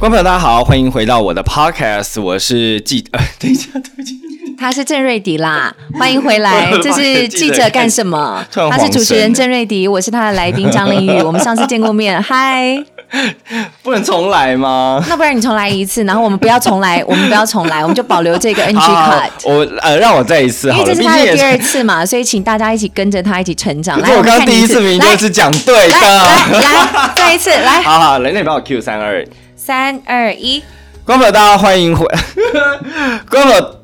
观众朋友，大家好，欢迎回到我的 podcast，我是记 呃，等一下，对不起，他是郑瑞迪啦，欢迎回来。这是记者干什么？他是主持人郑瑞迪，我是他的来宾张凌宇。我们上次见过面，嗨。不能重来吗？那不然你重来一次，然后我们不要重来，我们不要重来，我们就保留这个 NG 好 cut。我呃，让我再一次因为这是他的第二。次嘛，所以请大家一起跟着他一起成长。来，我刚第一次明明就是讲对的。来来来，再一次来，好好，来，那你帮我 Q 三二。三二一。关宝，大家欢迎回，观众朋友。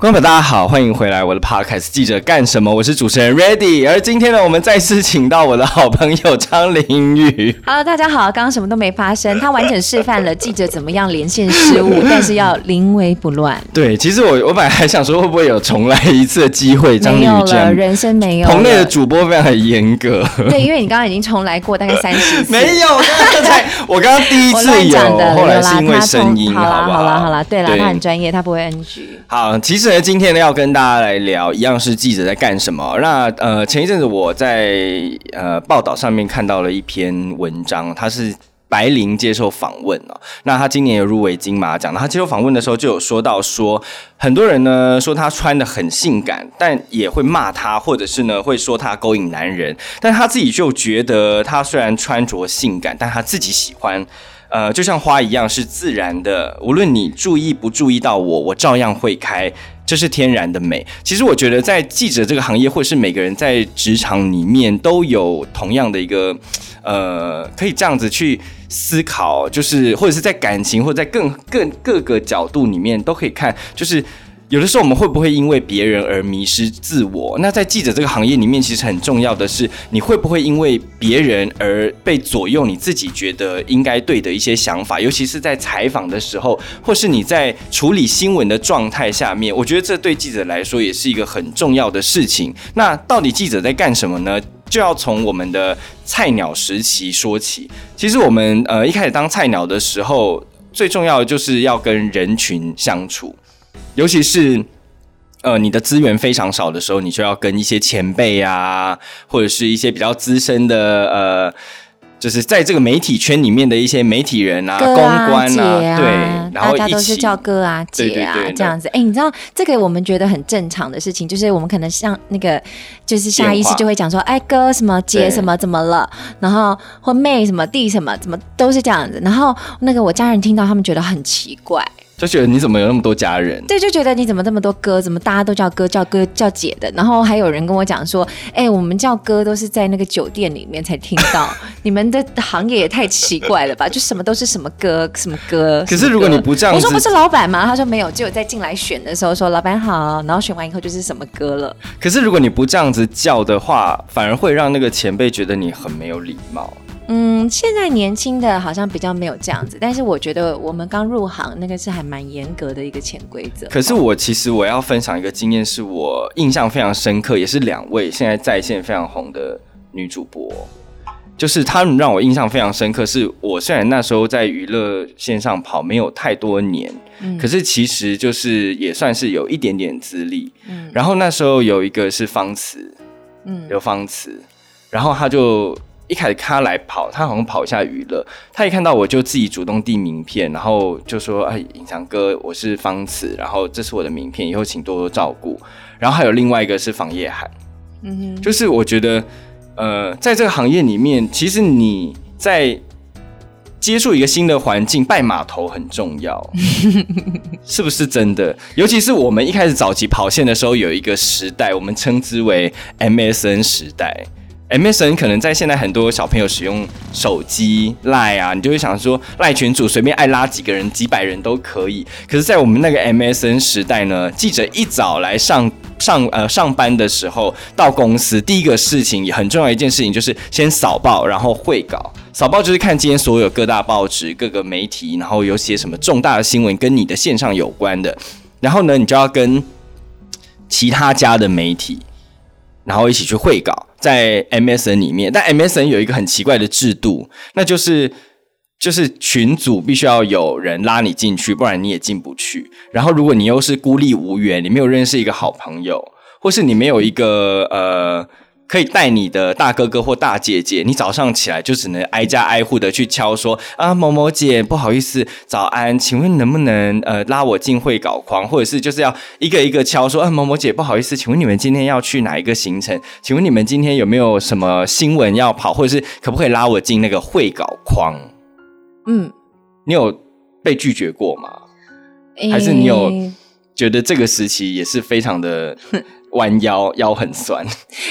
观众朋友，大家好，欢迎回来我的 podcast 记者干什么？我是主持人 Ready，而今天呢，我们再次请到我的好朋友张玲宇。Hello，大家好，刚刚什么都没发生，他完整示范了记者怎么样连线失误，但是要临危不乱。对，其实我我本来还想说会不会有重来一次的机会，张凌没有了，宇这样。人生没有了。棚内的主播非常的严格。对，因为你刚刚已经重来过大概 三十次。没有，刚刚才我刚刚第一次有，乱讲的，后来是因为声音，好啦好啦好啦，对啦，他很专业，他不会 NG。好，其实呢，今天呢要跟大家来聊，一样是记者在干什么。那呃，前一阵子我在呃报道上面看到了一篇文章，它是。白灵接受访问哦，那他今年有入围金马奖。他接受访问的时候就有说到说，很多人呢说他穿的很性感，但也会骂他，或者是呢会说他勾引男人。但他自己就觉得，他虽然穿着性感，但他自己喜欢。呃，就像花一样是自然的，无论你注意不注意到我，我照样会开，这是天然的美。其实我觉得，在记者这个行业，或者是每个人在职场里面，都有同样的一个呃，可以这样子去思考，就是或者是在感情，或者在更更各个角度里面都可以看，就是。有的时候我们会不会因为别人而迷失自我？那在记者这个行业里面，其实很重要的是，你会不会因为别人而被左右你自己觉得应该对的一些想法？尤其是在采访的时候，或是你在处理新闻的状态下面，我觉得这对记者来说也是一个很重要的事情。那到底记者在干什么呢？就要从我们的菜鸟时期说起。其实我们呃一开始当菜鸟的时候，最重要的就是要跟人群相处。尤其是呃你的资源非常少的时候，你就要跟一些前辈啊，或者是一些比较资深的呃。就是在这个媒体圈里面的一些媒体人啊、公关啊，啊，对，然后大家都是叫哥啊、姐啊这样子。哎，你知道这个我们觉得很正常的事情，就是我们可能像那个，就是下意识就会讲说，哎，哥什么姐什么怎么了，然后或妹什么弟什么怎么都是这样子。然后那个我家人听到，他们觉得很奇怪，就觉得你怎么有那么多家人？对，就觉得你怎么这么多哥，怎么大家都叫哥叫哥叫姐的？然后还有人跟我讲说，哎，我们叫哥都是在那个酒店里面才听到，你们的行业也太奇怪了吧？就什么都是什么哥什么哥。可是如果你不这样我说不是老板吗？他说没有，只有在进来选的时候说老板好，然后选完以后就是什么歌了。可是如果你不这样子叫的话，反而会让那个前辈觉得你很没有礼貌。嗯，现在年轻的好像比较没有这样子，但是我觉得我们刚入行那个是还蛮严格的一个潜规则。可是我其实我要分享一个经验，是我印象非常深刻，也是两位现在在线非常红的女主播，就是他们让我印象非常深刻。是我虽然那时候在娱乐线上跑没有太多年，可是其实就是也算是有一点点资历。嗯然后那时候有一个是方慈，嗯有方慈，然后他就一开始看他来跑，他好像跑一下娱乐，他一看到我就自己主动递名片，然后就说：“哎，隐藏哥，我是方慈，然后这是我的名片，以后请多多照顾。”然后还有另外一个是房叶涵，嗯哼，就是我觉得，呃，在这个行业里面，其实你在接触一个新的环境，拜码头很重要，是不是真的？尤其是我们一开始早期跑线的时候，有一个时代，我们称之为 MSN 时代。MSN 可能在现在很多小朋友使用手机赖啊，你就会想说赖群主随便爱拉几个人、几百人都可以。可是，在我们那个 MSN 时代呢，记者一早来上上呃上班的时候，到公司第一个事情也很重要一件事情就是先扫报，然后会稿。扫报就是看今天所有各大报纸、各个媒体，然后有写什么重大的新闻跟你的线上有关的，然后呢，你就要跟其他家的媒体，然后一起去会稿，在 MSN 里面。但 MSN 有一个很奇怪的制度，那就是就是群组必须要有人拉你进去，不然你也进不去。然后如果你又是孤立无援，你没有认识一个好朋友，或是你没有一个呃可以带你的大哥哥或大姐姐，你早上起来就只能挨家挨户的去敲说啊，某某姐，不好意思，早安，请问能不能呃拉我进会稿框，或者是就是要一个一个敲说啊，某某姐，不好意思，请问你们今天要去哪一个行程？请问你们今天有没有什么新闻要跑，或者是可不可以拉我进那个会稿框？嗯，你有被拒绝过吗？还是你有觉得这个时期也是非常的？弯腰腰很酸，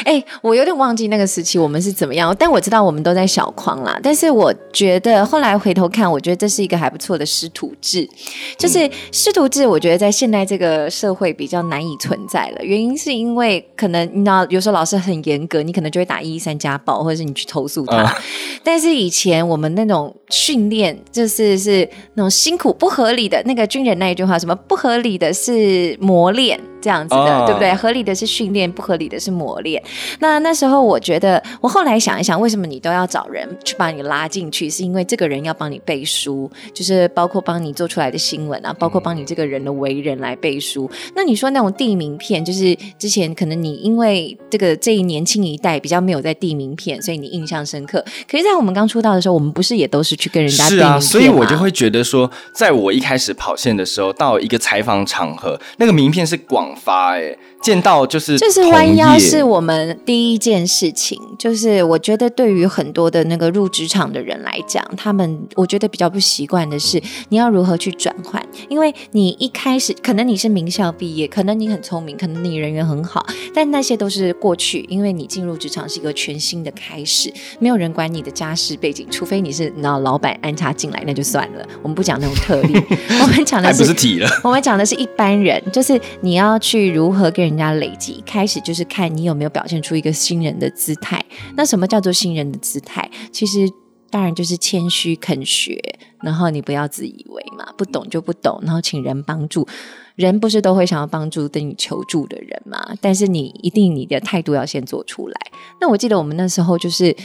哎，我有点忘记那个时期我们是怎么样，但我知道我们都在小框啦。但是我觉得后来回头看，我觉得这是一个还不错的师徒制，就是师徒制，我觉得在现在这个社会比较难以存在了。原因是因为可能你知道，有时候老师很严格，你可能就会打一一三家暴，或者是你去投诉他。但是以前我们那种训练，就是是那种辛苦不合理的那个军人那一句话，什么不合理的是磨练。这样子的，对不对？合理的是训练，不合理的是磨练。那那时候，我觉得，我后来想一想，为什么你都要找人去把你拉进去？是因为这个人要帮你背书，就是包括帮你做出来的新闻啊，包括帮你这个人的为人来背书。那你说那种递名片，就是之前可能你因为这个这一年轻一代比较没有在递名片，所以你印象深刻。可是，在我们刚出道的时候，我们不是也都是去跟人家是啊，所以我就会觉得说，在我一开始跑线的时候，到一个采访场合，那个名片是广。发哎，见到就是就是弯腰是我们第一件事情。就是我觉得对于很多的那个入职场的人来讲，他们我觉得比较不习惯的是，你要如何去转换？因为你一开始可能你是名校毕业，可能你很聪明，可能你人缘很好，但那些都是过去。因为你进入职场是一个全新的开始，没有人管你的家世背景，除非你是那老板安插进来，那就算了。我们不讲那种特例，我们讲的是不是体了？我们讲的是一般人，就是你要去如何跟人家累积。开始就是看你有没有表现出一个新人的姿态。那什么叫做新人的姿态？其实当然就是谦虚肯学，然后你不要自以为嘛，不懂就不懂，然后请人帮助。人不是都会想要帮助等你求助的人嘛？但是你一定你的态度要先做出来。那我记得我们那时候就是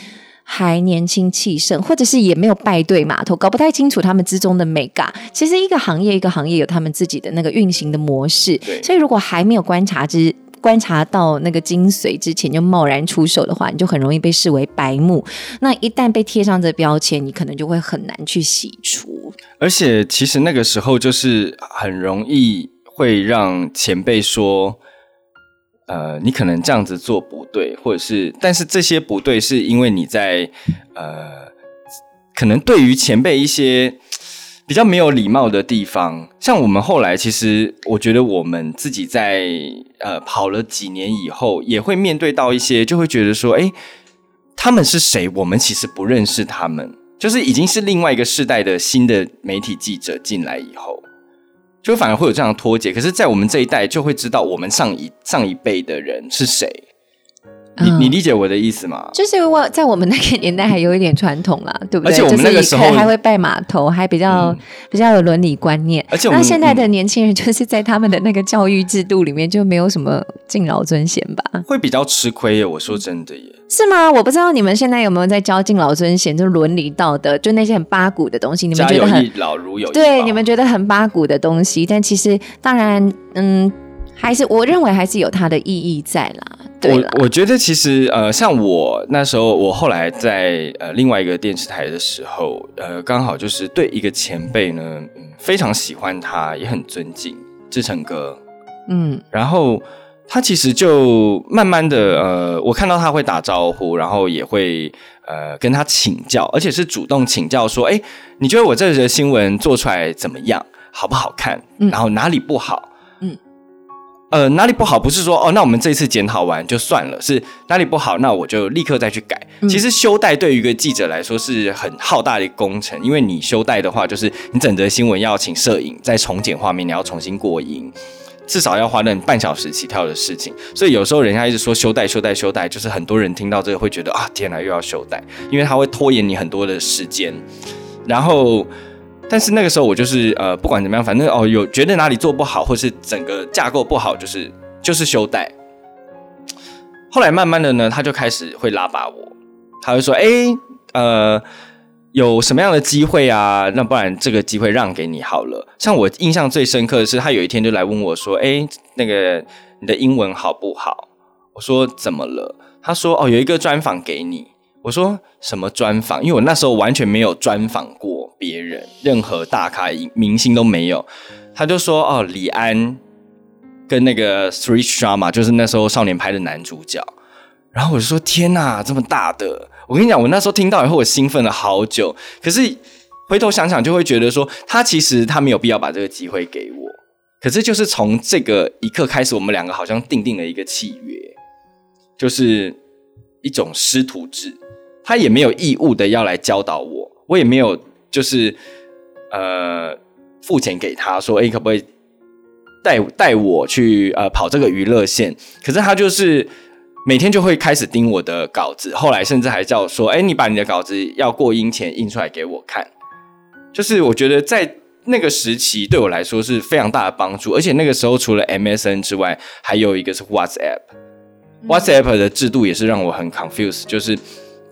还年轻气盛，或者是也没有拜对码头，搞不太清楚他们之中的美感。其实一个行业一个行业有他们自己的那个运行的模式，所以如果还没有观察之。观察到那个精髓之前就贸然出手的话，你就很容易被视为白目。那一旦被贴上这标签，你可能就会很难去洗除。而且，其实那个时候就是很容易会让前辈说：“呃，你可能这样子做不对，或者是……但是这些不对是因为你在呃，可能对于前辈一些。”比较没有礼貌的地方，像我们后来，其实我觉得我们自己在呃跑了几年以后，也会面对到一些，就会觉得说，哎，他们是谁？我们其实不认识他们，就是已经是另外一个世代的新的媒体记者进来以后，就反而会有这样的脱节。可是，在我们这一代，就会知道我们上一上一辈的人是谁。你你理解我的意思吗？就是我在我们那个年代还有一点传统啦，对不对？而且我们那个时候还会拜码头，还比较比较有伦理观念。而且那现在的年轻人就是在他们的那个教育制度里面就没有什么敬老尊贤吧？会比较吃亏耶！我说真的耶，是吗？我不知道你们现在有没有在教敬老尊贤，就伦理道德，就那些很八股的东西，你们觉得很老如有对？你们觉得很八股的东西，但其实当然，嗯。还是我认为还是有它的意义在啦。我我觉得其实呃，像我那时候，我后来在呃另外一个电视台的时候，呃，刚好就是对一个前辈呢，非常喜欢他，也很尊敬志成哥。嗯，然后他其实就慢慢的呃，我看到他会打招呼，然后也会呃跟他请教，而且是主动请教说，哎，你觉得我这则新闻做出来怎么样，好不好看？然后哪里不好？呃，哪里不好？不是说哦，那我们这一次检讨完就算了，是哪里不好，那我就立刻再去改。其实修带对于一个记者来说是很浩大的工程，因为你修带的话，就是你整则新闻要请摄影再重剪画面，你要重新过音，至少要花那半小时起跳的事情。所以有时候人家一直说修带、修带、修带，就是很多人听到这个会觉得啊，天哪，又要修带，因为它会拖延你很多的时间，然后。但是那个时候我就是呃，不管怎么样，反正哦，有觉得哪里做不好，或是整个架构不好，就是就是修带。后来慢慢的呢，他就开始会拉拔我，他会说：“哎，呃，有什么样的机会啊？那不然这个机会让给你好了。”像我印象最深刻的是，他有一天就来问我说：“哎，那个你的英文好不好？”我说：“怎么了？”他说哦有一个专访给你，我说什么专访？因为我那时候完全没有专访过别人，任何大咖明星都没有。他就说哦李安跟那个 Three Drama 就是那时候少年拍的男主角。然后我就说天哪，这么大的！我跟你讲，我那时候听到以后，我兴奋了好久。可是回头想想，就会觉得说，他其实他没有必要把这个机会给我。可是就是从这个一刻开始，我们两个好像定定了一个契约，就是一种师徒制。他也没有义务的要来教导我，我也没有就是呃付钱给他说，哎，可不可以带带我去呃跑这个娱乐线？可是他就是。每天就会开始盯我的稿子，后来甚至还叫说：“哎，你把你的稿子要过音前印出来给我看。”就是我觉得在那个时期对我来说是非常大的帮助，而且那个时候除了 MSN 之外，还有一个是 WhatsApp。WhatsApp 的制度也是让我很 confused，就是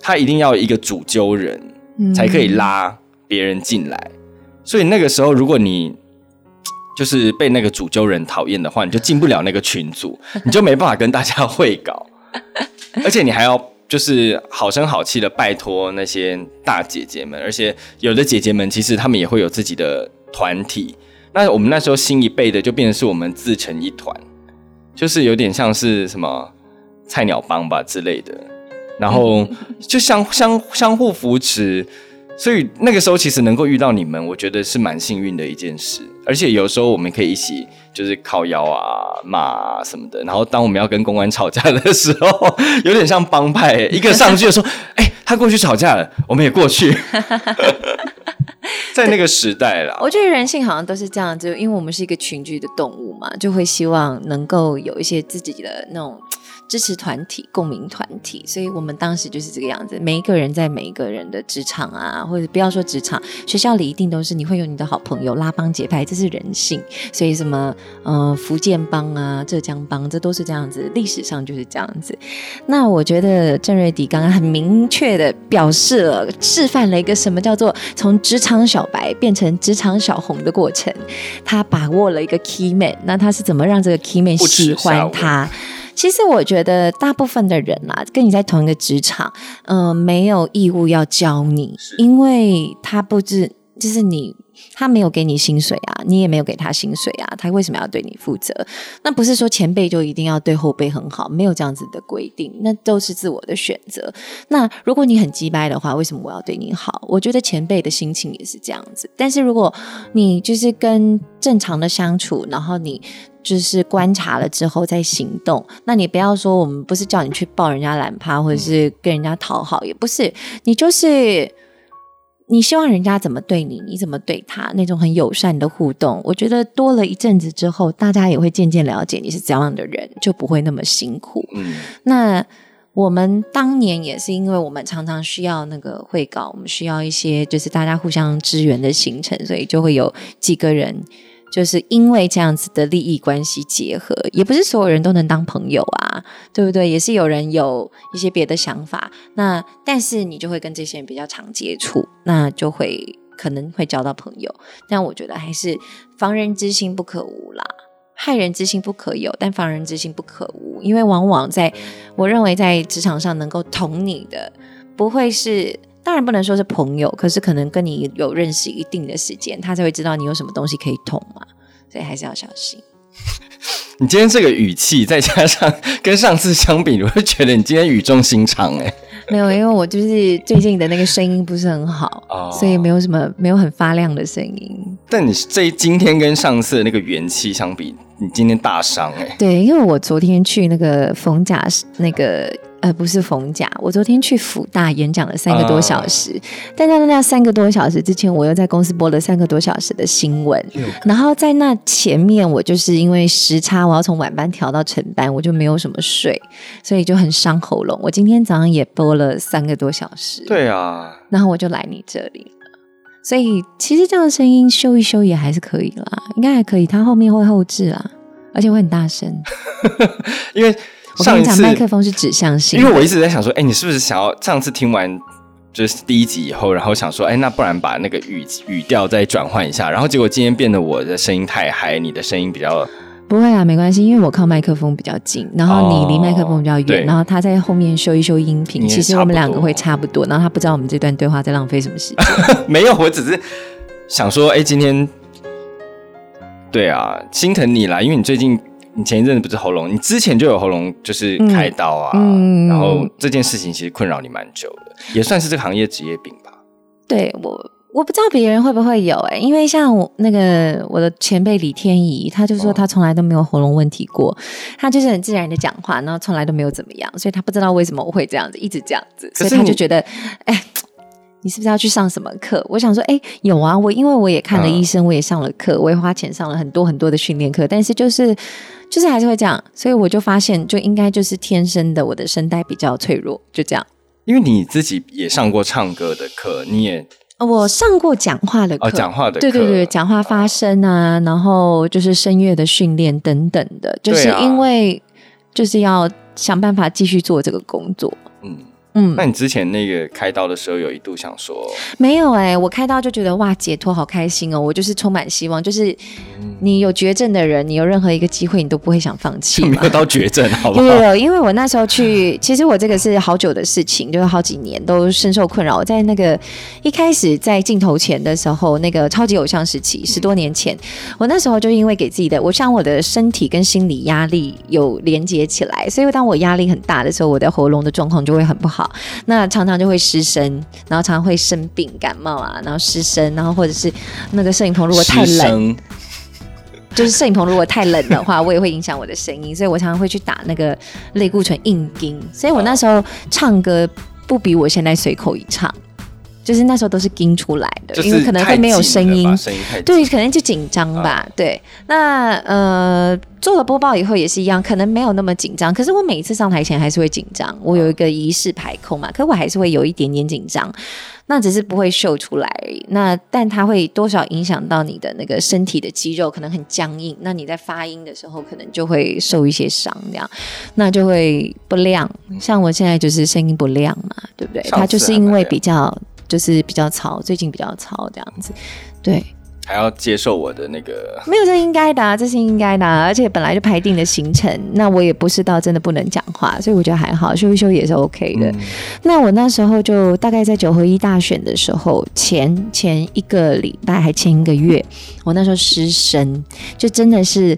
他一定要一个主揪人才可以拉别人进来，所以那个时候如果你就是被那个主揪人讨厌的话，你就进不了那个群组，你就没办法跟大家会稿。而且你还要就是好声好气的拜托那些大姐姐们，而且有的姐姐们其实她们也会有自己的团体。那我们那时候新一辈的就变成是我们自成一团，就是有点像是什么菜鸟帮吧之类的，然后就相相相互扶持。所以那个时候其实能够遇到你们，我觉得是蛮幸运的一件事。而且有时候我们可以一起就是靠腰啊、骂啊什么的。然后当我们要跟公安吵架的时候，有点像帮派，一个上去就说：“ 哎，他过去吵架了，我们也过去。”在那个时代啦，我觉得人性好像都是这样子，因为我们是一个群居的动物嘛，就会希望能够有一些自己的那种。支持团体、共鸣团体，所以我们当时就是这个样子。每一个人在每一个人的职场啊，或者不要说职场，学校里一定都是你会有你的好朋友拉帮结派，这是人性。所以什么呃福建帮啊、浙江帮，这都是这样子，历史上就是这样子。那我觉得郑瑞迪刚刚很明确的表示了，示范了一个什么叫做从职场小白变成职场小红的过程。他把握了一个 key man，那他是怎么让这个 key man 喜欢他？其实我觉得大部分的人啦，跟你在同一个职场，嗯，没有义务要教你，因为他不知，就是你。他没有给你薪水啊，你也没有给他薪水啊，他为什么要对你负责？那不是说前辈就一定要对后辈很好，没有这样子的规定，那都是自我的选择。那如果你很鸡掰的话，为什么我要对你好？我觉得前辈的心情也是这样子。但是如果你就是跟正常的相处，然后你就是观察了之后再行动，那你不要说我们不是叫你去抱人家懒趴，或者是跟人家讨好，也不是，你就是。你希望人家怎么对你，你怎么对他，那种很友善的互动，我觉得多了一阵子之后，大家也会渐渐了解你是怎样的人，就不会那么辛苦。嗯，那我们当年也是因为我们常常需要那个会稿，我们需要一些就是大家互相支援的行程，所以就会有几个人。就是因为这样子的利益关系结合，也不是所有人都能当朋友啊，对不对？也是有人有一些别的想法，那但是你就会跟这些人比较常接触，那就会可能会交到朋友。但我觉得还是防人之心不可无啦，害人之心不可有，但防人之心不可无，因为往往在我认为在职场上能够捅你的，不会是。当然不能说是朋友，可是可能跟你有认识一定的时间，他才会知道你有什么东西可以捅嘛，所以还是要小心。你今天这个语气，再加上跟上次相比，我会觉得你今天语重心长哎。没有，因为我就是最近的那个声音不是很好，所以没有什么没有很发亮的声音。但你这今天跟上次的那个元气相比，你今天大伤哎。对，因为我昨天去那个冯甲那个。呃，不是逢甲，我昨天去辅大演讲了三个多小时，但在那三个多小时之前，我又在公司播了三个多小时的新闻，然后在那前面，我就是因为时差，我要从晚班调到晨班，我就没有什么睡，所以就很伤喉咙。我今天早上也播了三个多小时，对啊，然后我就来你这里了，所以其实这样的声音修一修也还是可以啦，应该还可以，它后面会后置啊，而且会很大声，因为。我跟你讲，麦克风是指向性。因为我一直在想说，哎，你是不是想要上次听完就是第一集以后，然后想说，哎，那不然把那个语语调再转换一下，然后结果今天变得我的声音太嗨，你的声音比较不会啊，没关系，因为我靠麦克风比较近，然后你离麦克风比较远，然后他在后面修一修音频，其实我们两个会差差不多，然后他不知道我们这段对话在浪费什么时间。没有，我只是想说，哎、今天对啊，心疼你啦，因为你最近你前一阵子不是喉咙，你之前就有喉咙就是开刀啊，嗯嗯然后这件事情其实困扰你蛮久的，也算是这个行业职业病吧。对我。我不知道别人会不会有哎、因为像我那个我的前辈李天怡，他就说哦他从来都没有喉咙问题过，他就是很自然的讲话，然后从来都没有怎么样，所以他不知道为什么我会这样子，一直这样子，所以他就觉得，哎，你是不是要去上什么课？我想说，哎，有啊，我因为我也看了嗯医生，我也上了课，我也花钱上了很多很多的训练课，但是就是就是还是会这样，所以我就发现，就应该就是天生的，我的声带比较脆弱，就这样。因为你自己也上过唱歌的课，你也我上过讲话的课，哦讲话的课对对对，讲话发声啊，然后就是声乐的训练等等的，就是因为就是要想办法继续做这个工作。嗯，嗯那，你之前那个开刀的时候，有一度想说，没有哎、我开刀就觉得哇，解脱好开心哦！我就是充满希望，就是你有绝症的人，你有任何一个机会，你都不会想放弃 嘛没有。到绝症，好不好？有有有，因为我那时候去，其实我这个是好久的事情，就是好几年都深受困扰。我在那个一开始在镜头前的时候，那个超级偶像时期，十多年前，我那时候就因为给自己的，我想我的身体跟心理压力有连接起来，所以当我压力很大的时候，我的喉咙的状况就会很不好，那常常就会失声，然后常常会生病、感冒啊，然后失声，然后或者是那个摄影棚如果太冷，就是摄影棚如果太冷的话，我也会影响我的声音，所以我常常会去打那个类固醇硬钉，所以我那时候唱歌不比我现在随口一唱，就是那时候都是盯出来的，就是因为可能会没有声音对，可能就紧张吧。对，那呃，做了播报以后也是一样，可能没有那么紧张。可是我每一次上台前还是会紧张，我有一个仪式排空嘛，可我还是会有一点点紧张。那只是不会秀出来而已。那但它会多少影响到你的那个身体的肌肉，可能很僵硬。那你在发音的时候，可能就会受一些伤，这样，那就会不亮。像我现在就是声音不亮嘛，对不对？它就是因为比较就是比较吵，最近比较吵这样子，对。还要接受我的那个没有，这应该的、啊，这是应该的、啊，而且本来就排定的行程，那我也不是到真的不能讲话，所以我觉得还好，休一休也是 OK 的。嗯那我那时候就大概在九合一大选的时候，前前一个礼拜还前一个月，我那时候失声，就真的是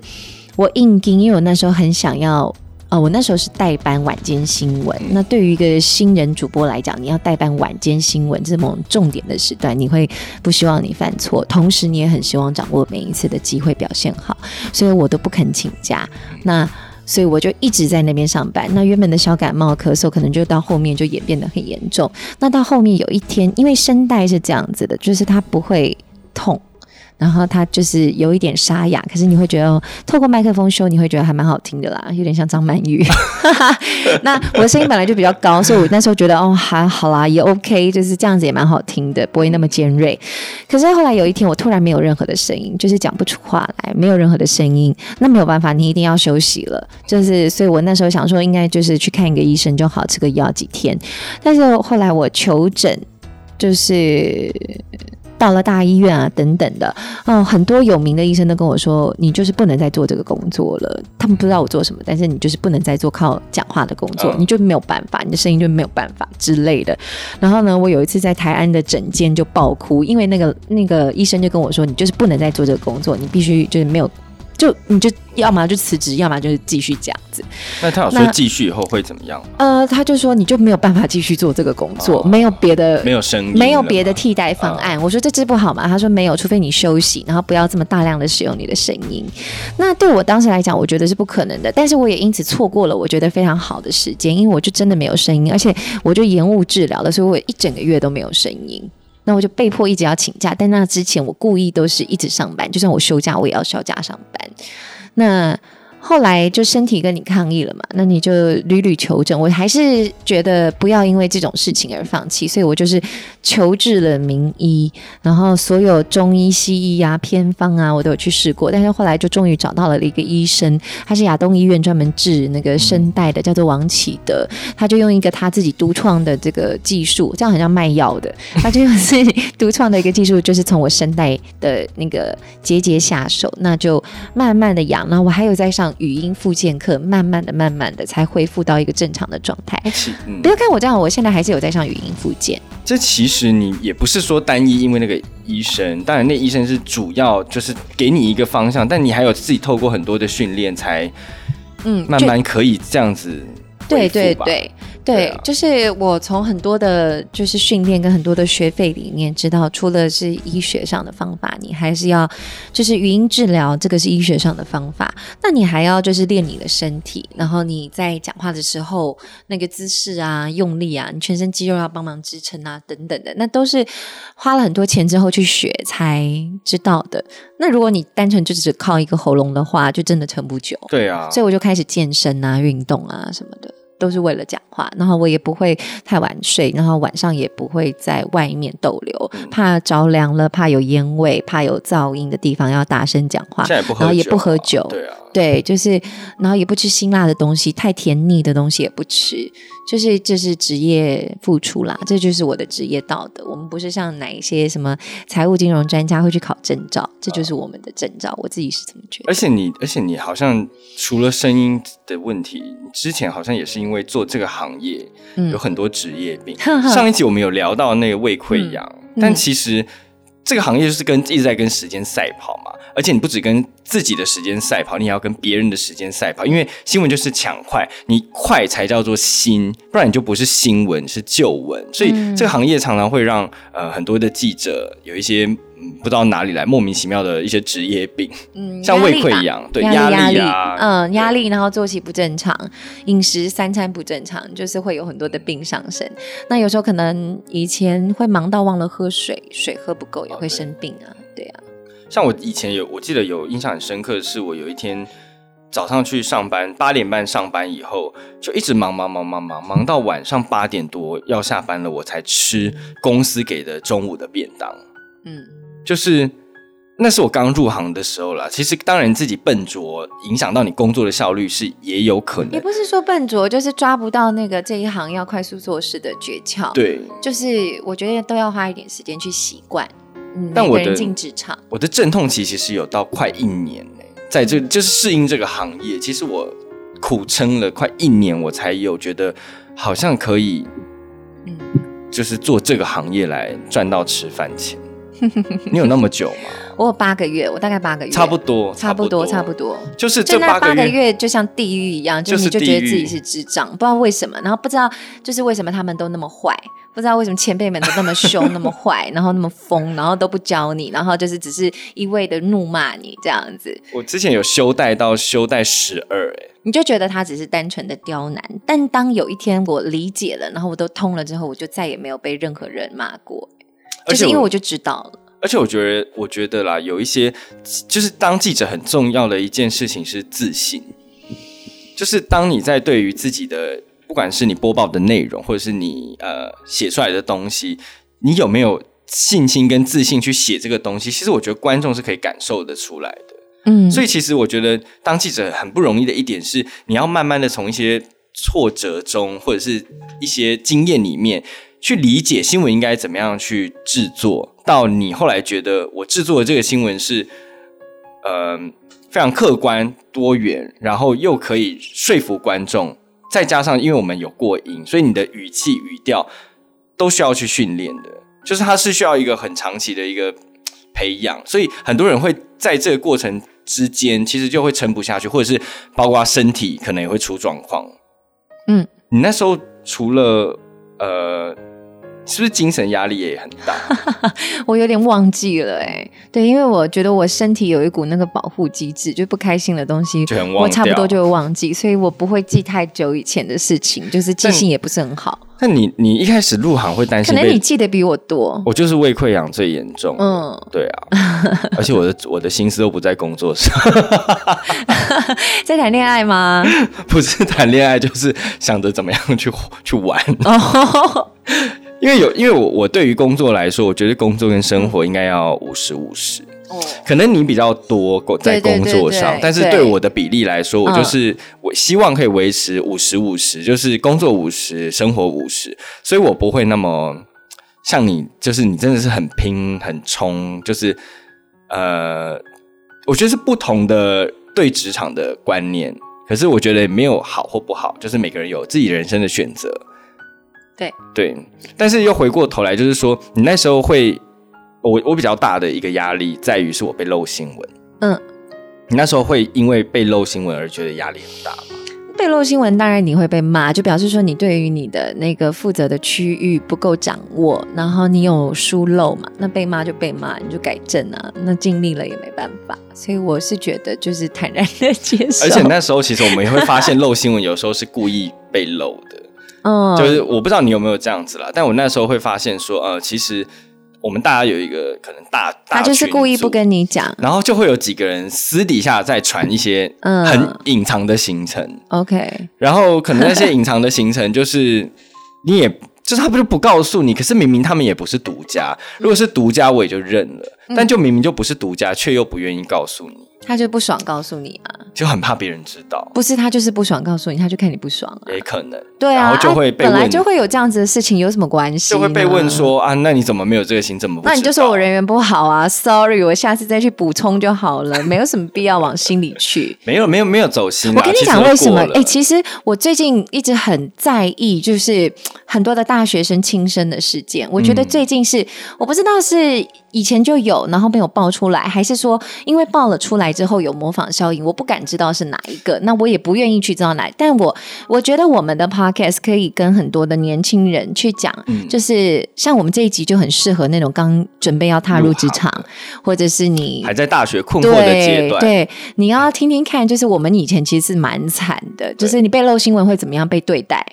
我硬盯，因为我那时候很想要。呃，我那时候是代班晚间新闻。那对于一个新人主播来讲，你要代班晚间新闻这种重点的时段，你会不希望你犯错，同时你也很希望掌握每一次的机会表现好，所以我都不肯请假。那所以我就一直在那边上班。那原本的小感冒、咳嗽，可能就到后面就演变得很严重。那到后面有一天，因为声带是这样子的，就是它不会痛。然后他就是有一点沙哑，可是你会觉得、透过麦克风修，你会觉得还蛮好听的啦，有点像张曼玉。那我的声音本来就比较高，所以我那时候觉得哦还好啦，也 OK，就是这样子也蛮好听的，不会那么尖锐。可是后来有一天，我突然没有任何的声音，就是讲不出话来，没有任何的声音，那没有办法，你一定要休息了。就是，所以我那时候想说，应该就是去看一个医生就好，吃个药几天。但是后来我求诊，就是。到了大医院啊，等等的，嗯，很多有名的医生都跟我说，你就是不能再做这个工作了。他们不知道我做什么，但是你就是不能再做靠讲话的工作，嗯你就没有办法，你的声音就没有办法之类的。然后呢，我有一次在台安的诊间就爆哭，因为那个那个医生就跟我说，你就是不能再做这个工作，你必须就是没有，就你就要么就辞职，要么就是继续这样子。那他有说继续以后会怎么样？呃，他就说你就没有办法继续做这个工作，哦没有别的没有声音，没有别的替代方案。我说这治不好嘛？他说没有，除非你休息，然后不要这么大量的使用你的声音。那对我当时来讲，我觉得是不可能的，但是我也因此错过了我觉得非常好的时间，因为我就真的没有声音，而且我就延误治疗了，所以我一整个月都没有声音。那我就被迫一直要请假，但那之前我故意都是一直上班，就算我休假，我也要休假上班。那后来就身体跟你抗议了嘛，那你就屡屡求诊。我还是觉得不要因为这种事情而放弃，所以我就是求治了名医，然后所有中医、西医啊、偏方啊，我都有去试过。但是后来就终于找到了一个医生，他是亚东医院专门治那个声带的，叫做王启德。他就用一个他自己独创的这个技术，这样很像卖药的。他就用自己独创的一个技术，就是从我声带的那个结节下手，那就慢慢的养。然后我还有在上。语音复健课，慢慢的、慢慢的才恢复到一个正常的状态。不要看我这样，我现在还是有在上语音复健。这其实你也不是说单一，因为那个医生，当然那医生是主要就是给你一个方向，但你还有自己透过很多的训练，才嗯慢慢可以这样子。对对对。对，就是我从很多的，就是训练跟很多的学费里面知道，除了是医学上的方法，你还是要就是语音治疗，这个是医学上的方法。那你还要就是练你的身体，然后你在讲话的时候那个姿势啊、用力啊，你全身肌肉要帮忙支撑啊，等等的，那都是花了很多钱之后去学才知道的。那如果你单纯就只靠一个喉咙的话，就真的撑不久。对啊，所以我就开始健身啊、运动啊什么的。都是为了讲话，然后我也不会太晚睡，然后晚上也不会在外面逗留，怕着凉了，怕有烟味，怕有噪音的地方要大声讲话，然后也不喝酒，对啊。对，就是，然后也不吃辛辣的东西，太甜腻的东西也不吃，就是这是职业付出啦，这就是我的职业道德。我们不是像哪一些什么财务金融专家会去考证照，这就是我们的证照。我自己是怎么觉得。而且你，而且你好像除了声音的问题，之前好像也是因为做这个行业有很多职业病。上一集我们有聊到那个胃溃疡，但其实这个行业就是跟一直在跟时间赛跑嘛。而且你不只跟自己的时间赛跑，你也要跟别人的时间赛跑，因为新闻就是抢快，你快才叫做新，不然你就不是新闻，是旧闻。所以这个行业常常会让呃很多的记者有一些不知道哪里来莫名其妙的一些职业病，嗯，像胃溃疡，对压力啊，嗯，压力，然后作息不正常，饮食三餐不正常，就是会有很多的病上身。那有时候可能以前会忙到忘了喝水，水喝不够也会生病啊，对啊。像我以前有，我记得有印象很深刻的是，我有一天早上去上班，八点半上班以后，就一直忙忙忙忙忙忙到晚上八点多要下班了，我才吃公司给的中午的便当。嗯，就是那是我刚入行的时候啦。其实当然自己笨拙，影响到你工作的效率是也有可能。也不是说笨拙，就是抓不到那个这一行要快速做事的诀窍。对，就是我觉得都要花一点时间去习惯。但我的进职场，我的阵痛期其实有到快一年呢，在这就是适应这个行业，其实我苦撑了快一年，我才有觉得好像可以，嗯，就是做这个行业来赚到吃饭钱。你有那么久吗？我有八个月，我大概八个月，差不多，差不多，差不多，就是这八个月就像地狱一样，就是你就觉得自己是智障，不知道为什么，然后不知道就是为什么他们都那么坏。不知道为什么前辈们都那么凶、那么坏，然后那么疯，然后都不教你，然后就是只是一味的怒骂你这样子。我之前有修带到修带十二，哎，你就觉得他只是单纯的刁难，但当有一天我理解了，然后我都通了之后，我就再也没有被任何人骂过，就是因为我就知道了。而且我觉得，我觉得啦，有一些就是当记者很重要的一件事情是自信，就是当你在对于自己的。不管是你播报的内容，或者是你呃写出来的东西，你有没有信心跟自信去写这个东西？其实我觉得观众是可以感受得出来的。嗯，所以其实我觉得当记者很不容易的一点是，你要慢慢的从一些挫折中，或者是一些经验里面去理解新闻应该怎么样去制作，到你后来觉得我制作的这个新闻是呃非常客观多元，然后又可以说服观众。再加上，因为我们有过音，所以你的语气、语调都需要去训练的，就是它是需要一个很长期的一个培养。所以很多人会在这个过程之间，其实就会撑不下去，或者是包括身体可能也会出状况。嗯，你那时候除了呃是不是精神压力也很大？我有点忘记了哎、对，因为我觉得我身体有一股那个保护机制，就不开心的东西就很忘我差不多就会忘记，所以我不会记太久以前的事情，就是记性也不是很好。那你你一开始入行会担心可能你，记得比我多，我就是胃溃疡最严重。嗯，对啊，而且我的我的心思都不在工作上，在谈恋爱吗？不是谈恋爱，就是想着怎么样去去玩。哦，因为有，因为我我对于工作来说，我觉得工作跟生活应该要五十五十。可能你比较多工在工作上对对，但是对对我的比例来说，我嗯就是我希望可以维持五十五十，就是工作五十，生活五十，所以我不会那么像你，就是你真的是很拼很冲，就是呃，我觉得是不同的对职场的观念，可是我觉得没有好或不好，就是每个人有自己人生的选择。对对，但是又回过头来，就是说，你那时候会，我我比较大的一个压力在于是我被漏新闻。嗯，你那时候会因为被漏新闻而觉得压力很大吗？被漏新闻当然你会被骂，就表示说你对于你的那个负责的区域不够掌握，然后你有疏漏嘛，那被骂就被骂，你就改正啊，那尽力了也没办法，所以我是觉得就是坦然的接受，而且那时候其实我们也会发现漏新闻有时候是故意被漏的，嗯，就是我不知道你有没有这样子啦，但我那时候会发现说，呃，其实我们大家有一个可能大，大他就是故意不跟你讲然后就会有几个人私底下在传一些嗯。很隐藏的行程，，OK，然后可能那些隐藏的行程就是 你也就是他不是不告诉你，可是明明他们也不是独家，如果是独家我也就认了，嗯。但就明明就不是独家，却又不愿意告诉你，他就不爽告诉你啊，就很怕别人知道，不是他就是不爽告诉你，他就看你不爽啊，也可能对啊，然后就会被问，啊本来就会有这样子的事情，有什么关系？就会被问。说啊，那你怎么没有这个心？怎么不？那你就说我人缘不好啊，sorry，我下次再去补充就好了，没有什么必要往心里去。没有没有没有走心啊。我跟你讲为什么哎、其实我最近一直很在意，就是很多的大学生轻生的事件。我觉得嗯最近是、我不知道是以前就有，然后没有爆出来，还是说因为爆了出来之后有模仿效应，我不敢知道是哪一个，那我也不愿意去知道哪。但我我觉得我们的 podcast 可以跟很多的年轻人去讲，嗯。就是像我们这一集就很适合那种刚准备要踏入职场，或者是你还在大学困惑的阶段，对对，你要听听看，就是我们以前其实是蛮惨的，就是你被漏新闻会怎么样被对待，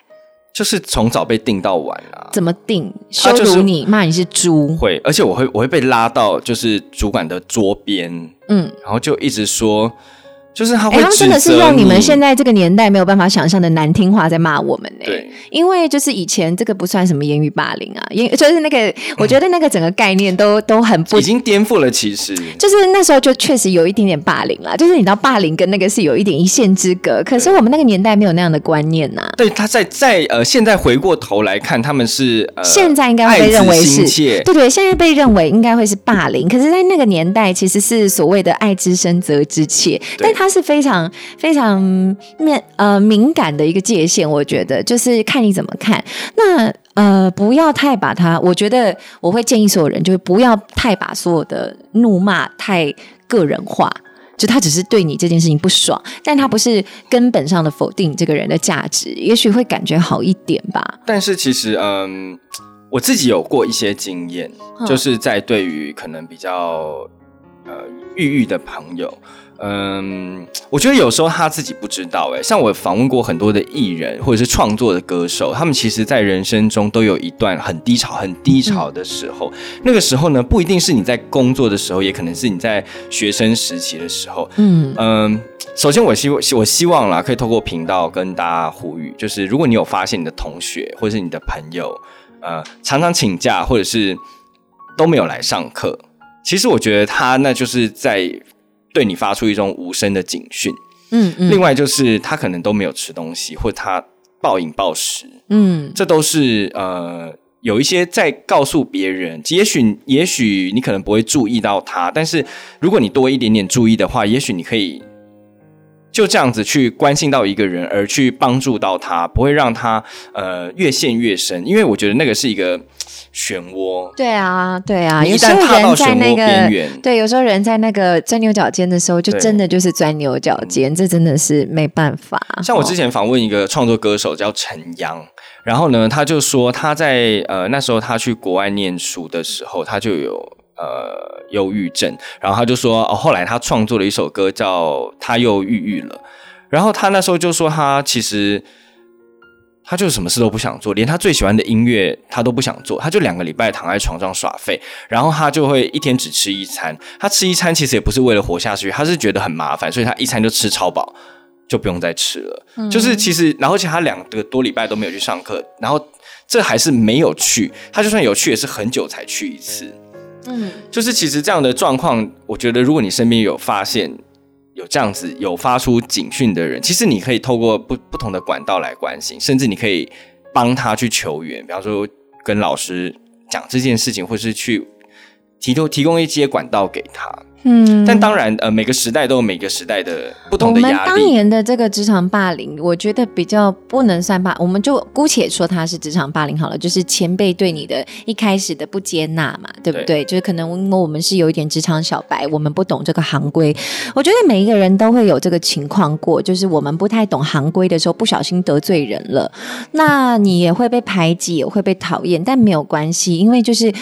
就是从早被定到晚啊。怎么定，羞辱你，骂你是猪，会，而且我会我会被拉到就是主管的桌边，嗯，然后就一直说，就是他们真的是用你们现在这个年代没有办法想象的难听话在骂我们呢、对。因为就是以前这个不算什么言语霸凌啊，言就是那个，我觉得那个整个概念都都很不已经颠覆了，其实。就是那时候就确实有一点点霸凌啦，就是你知道霸凌跟那个是有一点一线之隔，可是我们那个年代没有那样的观念呐、对他在在呃现在回过头来看，他们是呃现在应该会被认为是对对，现在被认为应该会是霸凌，可是，在那个年代其实是所谓的爱之深责之切，但它是非常非常面呃敏感的一个界限，我觉得就是看你怎么看。那呃，不要太把它，我觉得我会建议所有人，就是不要太把所有的怒骂太个人化。就他只是对你这件事情不爽，但他不是根本上的否定这个人的价值，也许会感觉好一点吧。但是其实嗯，我自己有过一些经验，嗯就是在对于可能比较呃郁郁的朋友。嗯，我觉得有时候他自己不知道，哎，像我访问过很多的艺人或者是创作的歌手，他们其实在人生中都有一段很低潮、很低潮的时候。那个时候呢，不一定是你在工作的时候，也可能是你在学生时期的时候。嗯嗯，首先我希望我希望啦，可以透过频道跟大家呼吁，就是如果你有发现你的同学或者是你的朋友，呃，常常请假或者是都没有来上课，其实我觉得他那就是在对你发出一种无声的警讯。嗯嗯另外就是他可能都没有吃东西，或他暴饮暴食，嗯这都是呃有一些在告诉别人，也许也许你可能不会注意到他，但是如果你多一点点注意的话，也许你可以。就这样子去关心到一个人，而去帮助到他，不会让他呃越陷越深，因为我觉得那个是一个漩涡。对啊，对啊，有时候人在那漩涡边个缘，对，有时候人在那个钻牛角尖的时候，就真的就是钻牛角尖，这真的是没办法。像我之哦前访问一个创作歌手叫陈阳，然后呢，他就说他在呃那时候他去国外念书的时候，他就有呃忧郁症，然后他就说哦，后来他创作了一首歌叫《他又抑郁了》，然后他那时候就说他其实。他就什么事都不想做，连他最喜欢的音乐他都不想做，他就两个礼拜躺在床上耍废，然后他就会一天只吃一餐。他吃一餐其实也不是为了活下去，他是觉得很麻烦，所以他一餐就吃超饱，就不用再吃了。就是其实，然后而且他两个多礼拜都没有去上课，然后这还是没有去。他就算有去，也是很久才去一次。嗯，就是其实这样的状况，我觉得如果你身边有发现有这样子有发出警讯的人，其实你可以透过不不同的管道来关心，甚至你可以帮他去求援，比方说跟老师讲这件事情，或是去提供提供一些管道给他。嗯但当然，呃，每个时代都有每个时代的不我们同的压力。当年的这个职场霸凌，我觉得比较不能算霸，我们就姑且说它是职场霸凌好了，就是前辈对你的一开始的不接纳嘛，对不对？就是可能因为我们是有一点职场小白，我们不懂这个行规。我觉得每一个人都会有这个情况过，就是我们不太懂行规的时候，不小心得罪人了，那你也会被排挤，也会被讨厌，但没有关系，因为就是。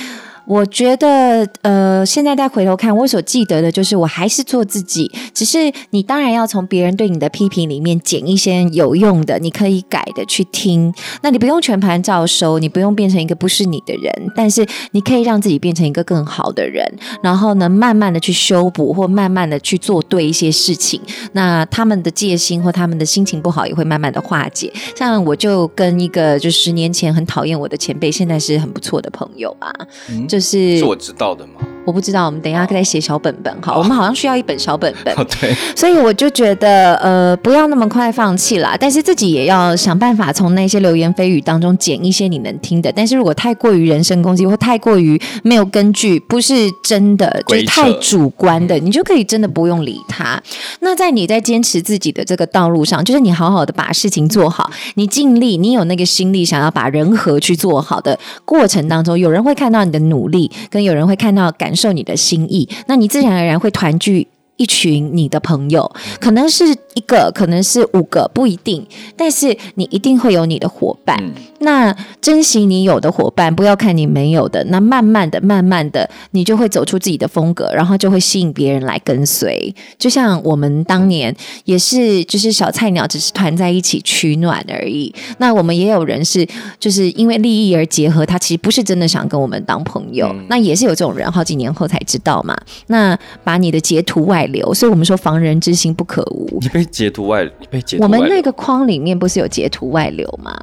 我觉得，呃，现在再回头看，我所记得的就是，我还是做自己。只是你当然要从别人对你的批评里面捡一些有用的、你可以改的去听。那你不用全盘照收，你不用变成一个不是你的人，但是你可以让自己变成一个更好的人。然后呢，慢慢的去修补，或慢慢的去做对一些事情。那他们的戒心或他们的心情不好，也会慢慢的化解。像我就跟一个就十年前很讨厌我的前辈，现在是很不错的朋友啊。嗯是是我知道的吗？我不知道，我们等一下再写小本本哈。我们好像需要一本小本本，哦，对，所以我就觉得呃，不要那么快放弃啦。但是自己也要想办法从那些流言蜚语当中捡一些你能听的。但是如果太过于人身攻击或太过于没有根据，不是真的，就是太主观的，你就可以真的不用理他。那在你在坚持自己的这个道路上，就是你好好的把事情做好，你尽力，你有那个心力想要把人和去做好的过程当中，有人会看到你的努力，跟有人会看到感受你的心意，那你自然而然会团聚。一群你的朋友，可能是一个，可能是五个，不一定，但是你一定会有你的伙伴。嗯那珍惜你有的伙伴，不要看你没有的。那慢慢的、慢慢的，你就会走出自己的风格，然后就会吸引别人来跟随。就像我们当年也是，就是小菜鸟，只是团在一起取暖而已。那我们也有人是，就是因为利益而结合，他其实不是真的想跟我们当朋友。嗯那也是有这种人，好几年后才知道嘛。那把你的截图外流，所以我们说防人之心不可无。你被截图外，你被截图我们那个框里面不是有截图外流吗？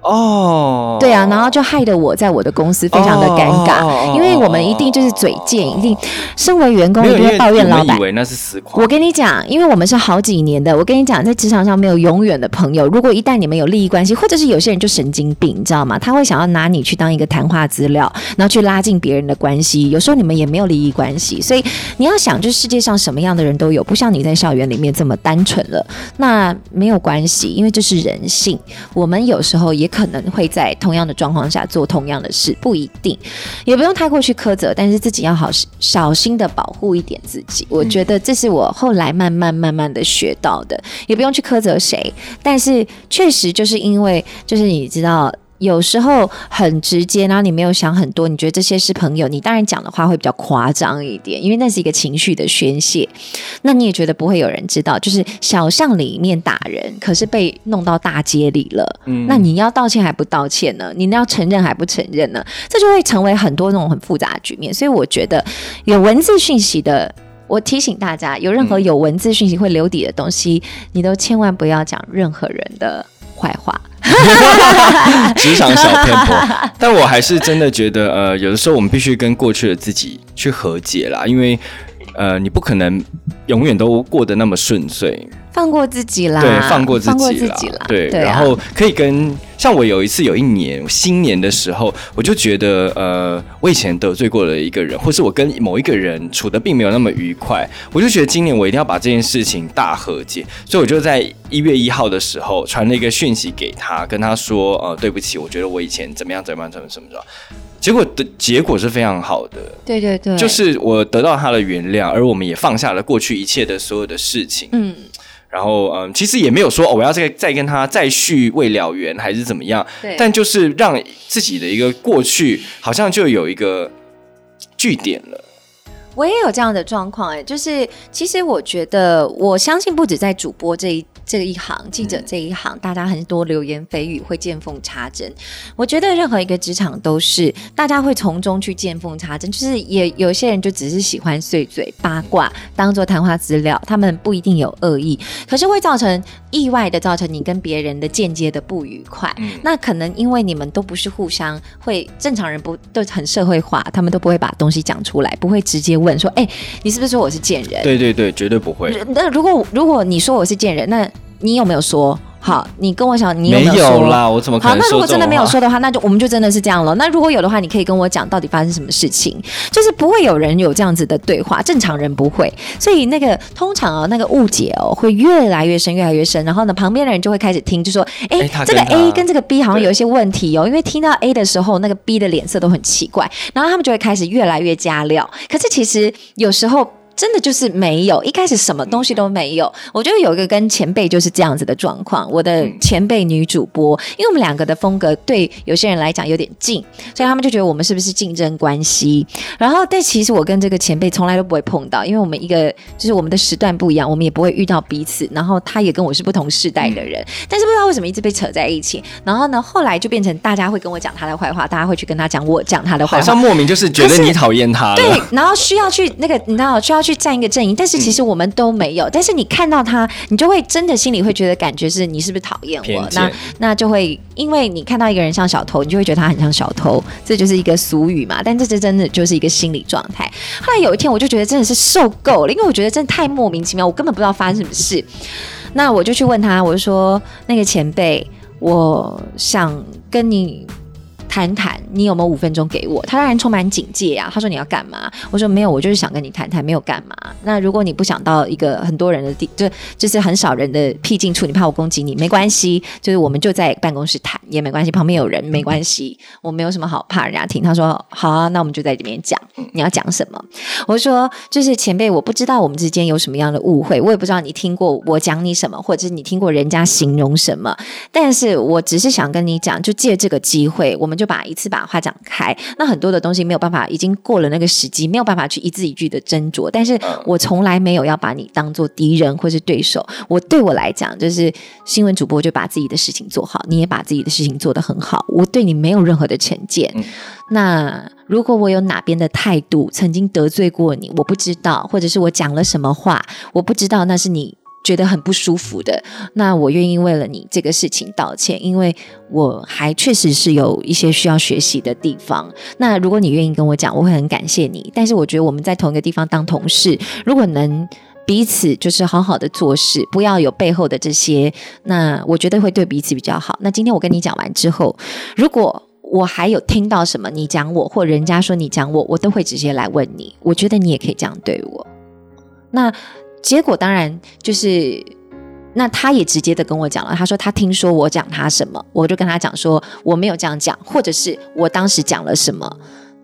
哦，对啊，然后就害得我在我的公司非常的尴尬，因为我们一定就是嘴贱，一定身为员工没有，因为一定会抱怨老板我们以。为那是实况。我跟你讲，因为我们是好几年的，我跟你讲，在职场上没有永远的朋友。如果一旦你们有利益关系，或者是有些人就神经病，你知道吗？他会想要拿你去当一个谈话资料，然后去拉近别人的关系。有时候你们也没有利益关系，所以你要想，就是世界上什么样的人都有，不像你在校园里面这么单纯了。那没有关系，因为这是人性。我们有时候也可能会在同样的状况下做同样的事，不一定，也不用太过去苛责，但是自己要好小心的保护一点自己。我觉得这是我后来慢慢慢慢的学到的，也不用去苛责谁，但是确实就是因为就是你知道。有时候很直接，然后你没有想很多，你觉得这些是朋友，你当然讲的话会比较夸张一点，因为那是一个情绪的宣泄。那你也觉得不会有人知道，就是小巷里面打人，可是被弄到大街里了。嗯那你要道歉还不道歉呢？你要承认还不承认呢？这就会成为很多那种很复杂的局面。所以我觉得有文字讯息的。我提醒大家，有任何有文字讯息会留底的东西，你都千万不要讲任何人的坏话。职场小偏颇，但我还是真的觉得，呃，有的时候我们必须跟过去的自己去和解啦，因为。呃，你不可能永远都过得那么顺遂，放过自己啦，对，放过自己啦，自己啦，对，对啊然后可以跟像我有一次有一年新年的时候，我就觉得呃，我以前得罪过了一个人，或是我跟某一个人处的并没有那么愉快，我就觉得今年我一定要把这件事情大和解，所以我就在一月一号的时候传了一个讯息给他，跟他说呃，对不起，我觉得我以前怎么样怎么样怎么怎么着。结果的结果是非常好的，对对对，就是我得到他的原谅，而我们也放下了过去一切的所有的事情。嗯，然后嗯，其实也没有说我要再再跟他再续未了缘还是怎么样，对但就是让自己的一个过去好像就有一个据点了。我也有这样的状况，哎，就是其实我觉得，我相信不止在主播这一这一行，记者这一行，大家很多流言蜚语会见缝插针。我觉得任何一个职场都是，大家会从中去见缝插针，就是也有些人就只是喜欢碎嘴八卦，当做谈话资料，他们不一定有恶意，可是会造成意外的造成你跟别人的间接的不愉快。那可能因为你们都不是互相会，正常人不都很社会化，他们都不会把东西讲出来，不会直接问说，哎、你是不是说我是贱人？对对对，绝对不会。那如果如果你说我是贱人，那你有没有说？好，你跟我讲，你有没没有说？有啦，我怎么可好，能那如果真的没有说的话，那就我们就真的是这样了。那如果有的话，你可以跟我讲到底发生什么事情，就是不会有人有这样子的对话，正常人不会。所以那个通常哦，那个误解哦会越来越深，越来越深。然后呢，旁边的人就会开始听，就说：“哎、这个 A 跟这个 B 好像有一些问题哦，因为听到 A 的时候，那个 B 的脸色都很奇怪，然后他们就会开始越来越加料。可是其实有时候。真的就是没有，一开始什么东西都没有。我觉得有一个跟前辈就是这样子的状况。我的前辈女主播，因为我们两个的风格对有些人来讲有点近，所以他们就觉得我们是不是竞争关系。然后，但其实我跟这个前辈从来都不会碰到，因为我们一个就是我们的时段不一样，我们也不会遇到彼此。然后他也跟我是不同世代的人，但是不知道为什么一直被扯在一起。然后呢，后来就变成大家会跟我讲他的坏话，大家会去跟他讲我讲他的坏话好像。莫名就是觉得你讨厌他。对，然后需要去那个，你知道需要去站一个阵营，但是其实我们都没有。但是你看到他，你就会真的心里会觉得感觉是你是不是讨厌我？那那就会因为你看到一个人像小偷，你就会觉得他很像小偷，这就是一个俗语嘛。但这这真的就是一个心理状态。后来有一天，我就觉得真的是受够了，因为我觉得真的太莫名其妙，我根本不知道发生什么事。那我就去问他，我就说那个前辈，我想跟你谈谈，你有没有五分钟给我？他当然充满警戒啊，他说你要干嘛？我说没有，我就是想跟你谈谈，没有干嘛。那如果你不想到一个很多人的地，就就是很少人的僻静处，你怕我攻击你，没关系，就是我们就在办公室谈也没关系，旁边有人没关系，我没有什么好怕人家听。他说好啊，那我们就在这边讲，你要讲什么？我说就是前辈，我不知道我们之间有什么样的误会，我也不知道你听过我讲你什么，或者是你听过人家形容什么，但是我只是想跟你讲，就借这个机会，我们就把一次把话讲开。那很多的东西没有办法，已经过了那个时机，没有办法去一字一句的斟酌。但是我从来没有要把你当做敌人或是对手。我对我来讲，就是新闻主播就把自己的事情做好，你也把自己的事情做得很好。我对你没有任何的成见。那如果我有哪边的态度曾经得罪过你，我不知道，或者是我讲了什么话，我不知道，那是你觉得很不舒服的，那我愿意为了你这个事情道歉，因为我还确实是有一些需要学习的地方。那如果你愿意跟我讲，我会很感谢你。但是我觉得我们在同一个地方当同事，如果能。彼此就是好好的做事，不要有背后的这些，那我觉得会对彼此比较好。那今天我跟你讲完之后，如果我还有听到什么你讲我，或人家说你讲我，我都会直接来问你。我觉得你也可以这样对我。那结果当然就是，那他也直接的跟我讲了，他说他听说我讲他什么，我就跟他讲说我没有这样讲，或者是我当时讲了什么。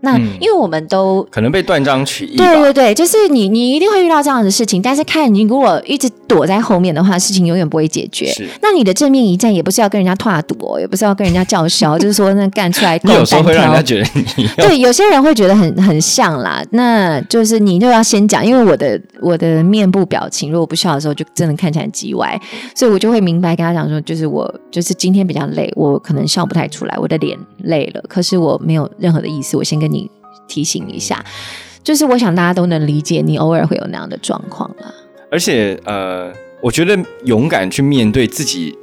那嗯。因为我们都可能被断章取义。对对对，就是你，你一定会遇到这样的事情，但是看你如果一直躲在后面的话，事情永远不会解决。是。那你的正面一战也不是要跟人家跨赌哦，也不是要跟人家叫嚣，就是说那干出来你有时候会让人家觉得你要对，有些人会觉得很很像啦，那就是你就要先讲，因为我的我的面部表情，如果不笑的时候，就真的看起来很叽歪，所以我就会明白跟他讲说，就是我就是今天比较累，我可能笑不太出来，我的脸累了，可是我没有任何的意思，我先跟你提醒一下，就是我想大家都能理解，你偶尔会有那样的状况啦。而且呃，我觉得勇敢去面对自己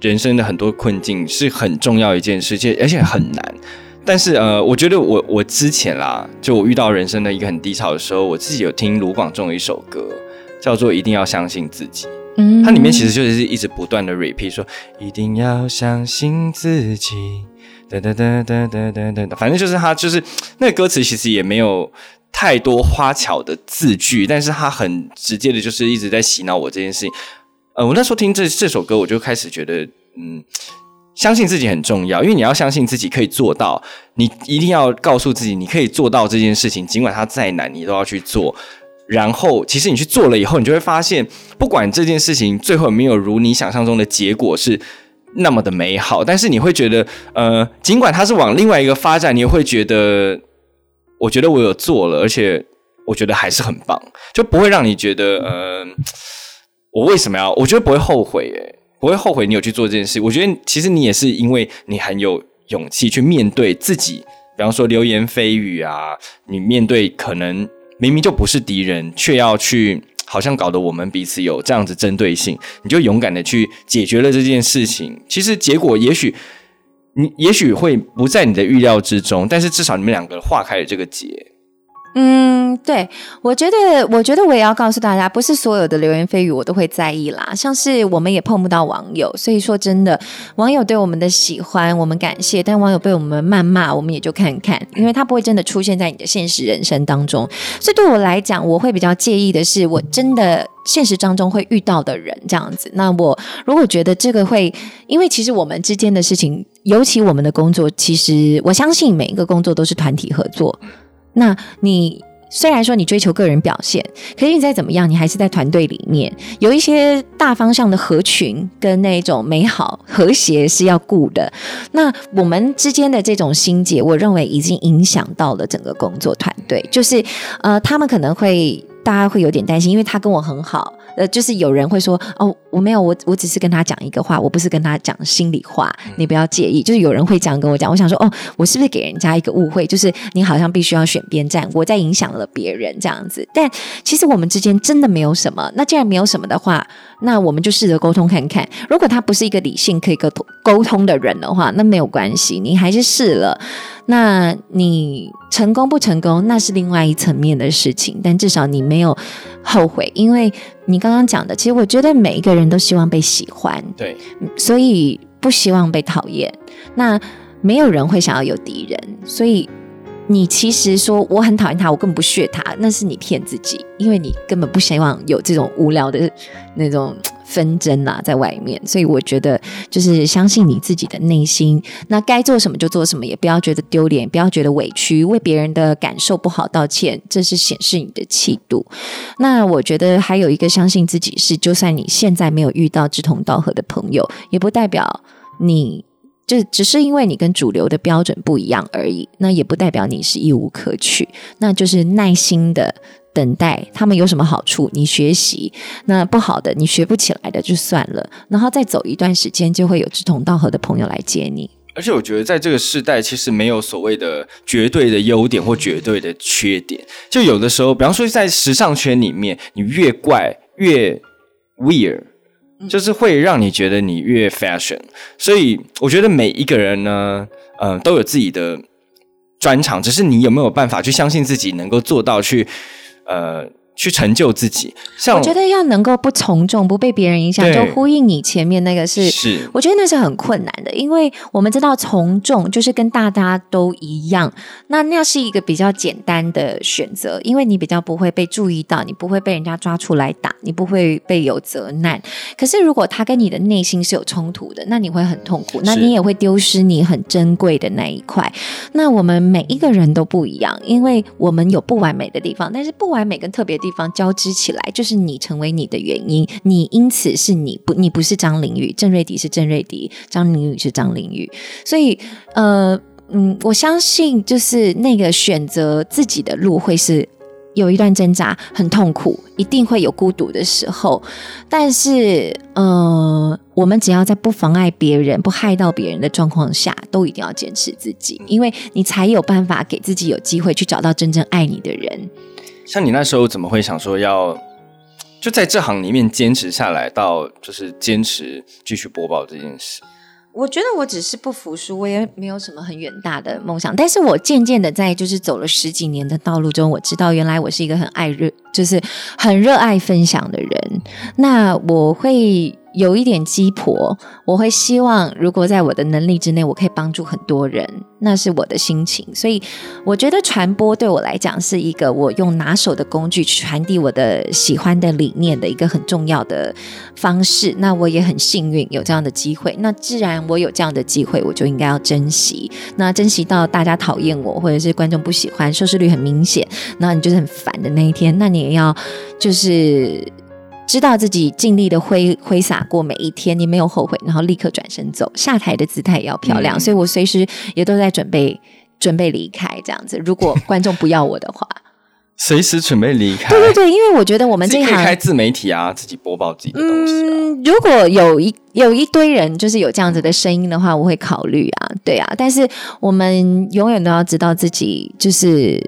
人生的很多困境是很重要一件事情，而且很难。但是呃，我觉得我我之前啦，就我遇到人生的一个很低潮的时候，我自己有听卢广仲的一首歌，叫做《一定要相信自己》。嗯它里面其实就是一直不断的 repeat 说，一定要相信自己。哒哒哒哒哒哒哒，反正就是他就是那个歌词，其实也没有太多花巧的字句，但是他很直接的，就是一直在洗脑我这件事情。呃，我那时候听这这首歌，我就开始觉得，嗯，相信自己很重要，因为你要相信自己可以做到，你一定要告诉自己你可以做到这件事情，尽管它再难，你都要去做。然后，其实你去做了以后，你就会发现，不管这件事情最后有没有如你想象中的结果是那么的美好，但是你会觉得，呃，尽管它是往另外一个发展，你也会觉得，我觉得我有做了，而且我觉得还是很棒，就不会让你觉得，呃，我为什么要？我觉得不会后悔，诶，不会后悔你有去做这件事。我觉得其实你也是因为你很有勇气去面对自己，比方说流言蜚语啊，你面对可能。明明就不是敌人，却要去，好像搞得我们彼此有这样子针对性，你就勇敢的去解决了这件事情。其实结果也许你也许会不在你的预料之中，但是至少你们两个化开了这个结。嗯，对，我觉得，我觉得我也要告诉大家，不是所有的流言蜚语我都会在意啦。像是我们也碰不到网友，所以说真的，网友对我们的喜欢，我们感谢；但网友被我们谩骂，我们也就看看，因为他不会真的出现在你的现实人生当中。所以对我来讲，我会比较介意的是，我真的现实当中会遇到的人这样子。那我如果觉得这个会，因为其实我们之间的事情，尤其我们的工作，其实我相信每一个工作都是团体合作。那你虽然说你追求个人表现，可是你再怎么样，你还是在团队里面有一些大方向的合群跟那种美好和谐是要顾的。那我们之间的这种心结，我认为已经影响到了整个工作团队，就是呃，他们可能会大家会有点担心，因为他跟我很好。呃，就是有人会说哦，我没有，我我只是跟他讲一个话，我不是跟他讲心里话，你不要介意。就是有人会这样跟我讲，我想说哦，我是不是给人家一个误会？就是你好像必须要选边站，我在影响了别人这样子。但其实我们之间真的没有什么。那既然没有什么的话，那我们就试着沟通看看。如果他不是一个理性可以沟通沟通的人的话，那没有关系，你还是试了。那你成功不成功，那是另外一层面的事情。但至少你没有后悔，因为你刚刚讲的，其实我觉得每一个人都希望被喜欢，对，所以不希望被讨厌。那没有人会想要有敌人，所以你其实说我很讨厌他，我根本不屑他，那是你骗自己，因为你根本不希望有这种无聊的那种。纷争啊，在外面，所以我觉得就是相信你自己的内心，那该做什么就做什么，也不要觉得丢脸，不要觉得委屈，为别人的感受不好道歉，这是显示你的气度。那我觉得还有一个相信自己是，就算你现在没有遇到志同道合的朋友，也不代表你就只是因为你跟主流的标准不一样而已，那也不代表你是一无可取，那就是耐心的。等待他们有什么好处，你学习那不好的，你学不起来的就算了，然后再走一段时间，就会有志同道合的朋友来接你。而且我觉得在这个时代，其实没有所谓的绝对的优点或绝对的缺点。就有的时候，比方说在时尚圈里面，你越怪越 weird，就是会让你觉得你越 fashion。所以我觉得每一个人呢，嗯，都有自己的专长，只是你有没有办法去相信自己能够做到去。呃，去成就自己，像我觉得要能够不从众，不被别人影响，就呼应你前面那个是，是，我觉得那是很困难的，因为我们知道从众就是跟大家都一样，那那是一个比较简单的选择，因为你比较不会被注意到，你不会被人家抓出来打，你不会被有责难。可是如果他跟你的内心是有冲突的，那你会很痛苦，那你也会丢失你很珍贵的那一块。那我们每一个人都不一样，因为我们有不完美的地方，但是不完美跟特别。地方交织起来，就是你成为你的原因。你因此是你不，你不是张凌宇，郑瑞迪是郑瑞迪，张凌宇是张凌宇。所以，呃，嗯，我相信就是那个选择自己的路会是有一段挣扎，很痛苦，一定会有孤独的时候。但是，呃，我们只要在不妨碍别人、不害到别人的状况下，都一定要坚持自己，因为你才有办法给自己有机会去找到真正爱你的人。像你那时候怎么会想说要就在这行里面坚持下来，到就是坚持继续播报这件事？我觉得我只是不服输，我也没有什么很远大的梦想。但是我渐渐的在就是走了十几年的道路中，我知道原来我是一个很爱热，就是很热爱分享的人。那我会。有一点鸡婆，我会希望如果在我的能力之内，我可以帮助很多人，那是我的心情。所以我觉得传播对我来讲是一个我用拿手的工具去传递我的喜欢的理念的一个很重要的方式。那我也很幸运有这样的机会。那既然我有这样的机会，我就应该要珍惜。那珍惜到大家讨厌我，或者是观众不喜欢，收视率很明显，那你就是很烦的那一天，那你也要就是。知道自己尽力的挥挥洒过每一天，你没有后悔，然后立刻转身走，下台的姿态也要漂亮。所以我随时也都在准备准备离开，这样子。如果观众不要我的话，随时准备离开。对对对，因为我觉得我们这一行开自媒体啊，自己播报自己的东西。嗯，如果有一有一堆人就是有这样子的声音的话，我会考虑啊，对啊。但是我们永远都要知道自己就是。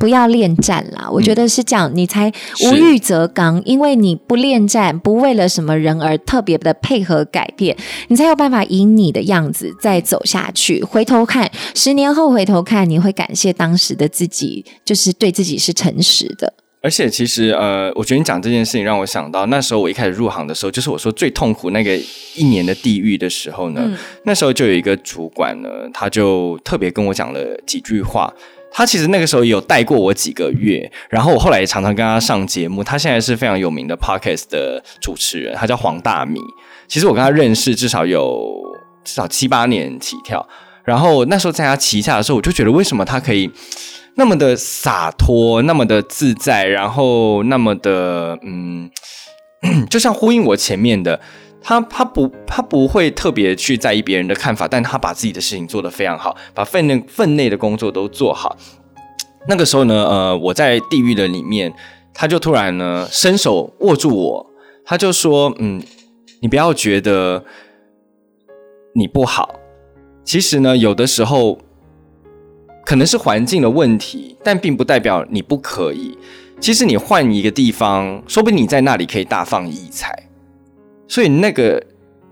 不要恋战啦！我觉得是这样，你才无欲则刚。因为你不恋战，不为了什么人而特别的配合改变，你才有办法以你的样子再走下去。回头看，十年后回头看，你会感谢当时的自己，就是对自己是诚实的。而且，其实呃，我觉得你讲这件事情让我想到，那时候我一开始入行的时候，就是我说最痛苦那个一年的地狱的时候呢。那时候就有一个主管呢，他就特别跟我讲了几句话。他其实那个时候有带过我几个月，然后我后来也常常跟他上节目。他现在是非常有名的 podcast 的主持人，他叫黄大米。其实我跟他认识至少有至少七八年起跳。然后那时候在他旗下的时候，我就觉得为什么他可以那么的洒脱，那么的自在，然后那么的嗯，就像呼应我前面的。他他不他不会特别去在意别人的看法，但他把自己的事情做得非常好，把分内分内的工作都做好。那个时候呢，呃，我在地狱的里面，他就突然呢伸手握住我，他就说：“嗯，你不要觉得你不好，其实呢，有的时候可能是环境的问题，但并不代表你不可以。其实你换一个地方，说不定你在那里可以大放异彩。”所以那个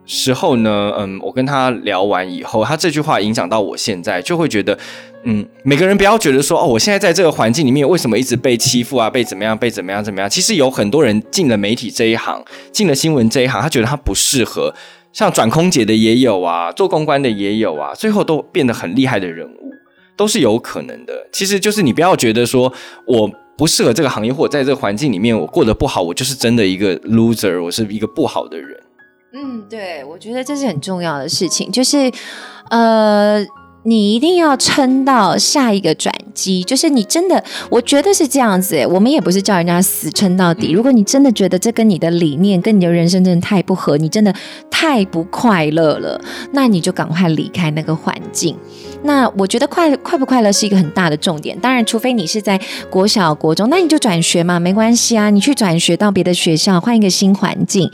时候呢，嗯，我跟他聊完以后，他这句话影响到我现在，就会觉得，嗯，每个人不要觉得说，哦，我现在在这个环境里面，为什么一直被欺负啊，被怎么样，被怎么样，怎么样？其实有很多人进了媒体这一行，进了新闻这一行，他觉得他不适合，像转空姐的也有啊，做公关的也有啊，最后都变得很厉害的人物，都是有可能的。其实就是你不要觉得说我。不适合这个行业，或者在这个环境里面，我过得不好，我就是真的一个 loser，我是一个不好的人。嗯，对，我觉得这是很重要的事情，就是呃。你一定要撑到下一个转机，就是你真的，我觉得是这样子。我们也不是叫人家死撑到底。如果你真的觉得这跟你的理念、跟你的人生真的太不合，你真的太不快乐了，那你就赶快离开那个环境。那我觉得快快不快乐是一个很大的重点。当然，除非你是在国小、国中，那你就转学嘛，没关系啊。你去转学到别的学校，换一个新环境。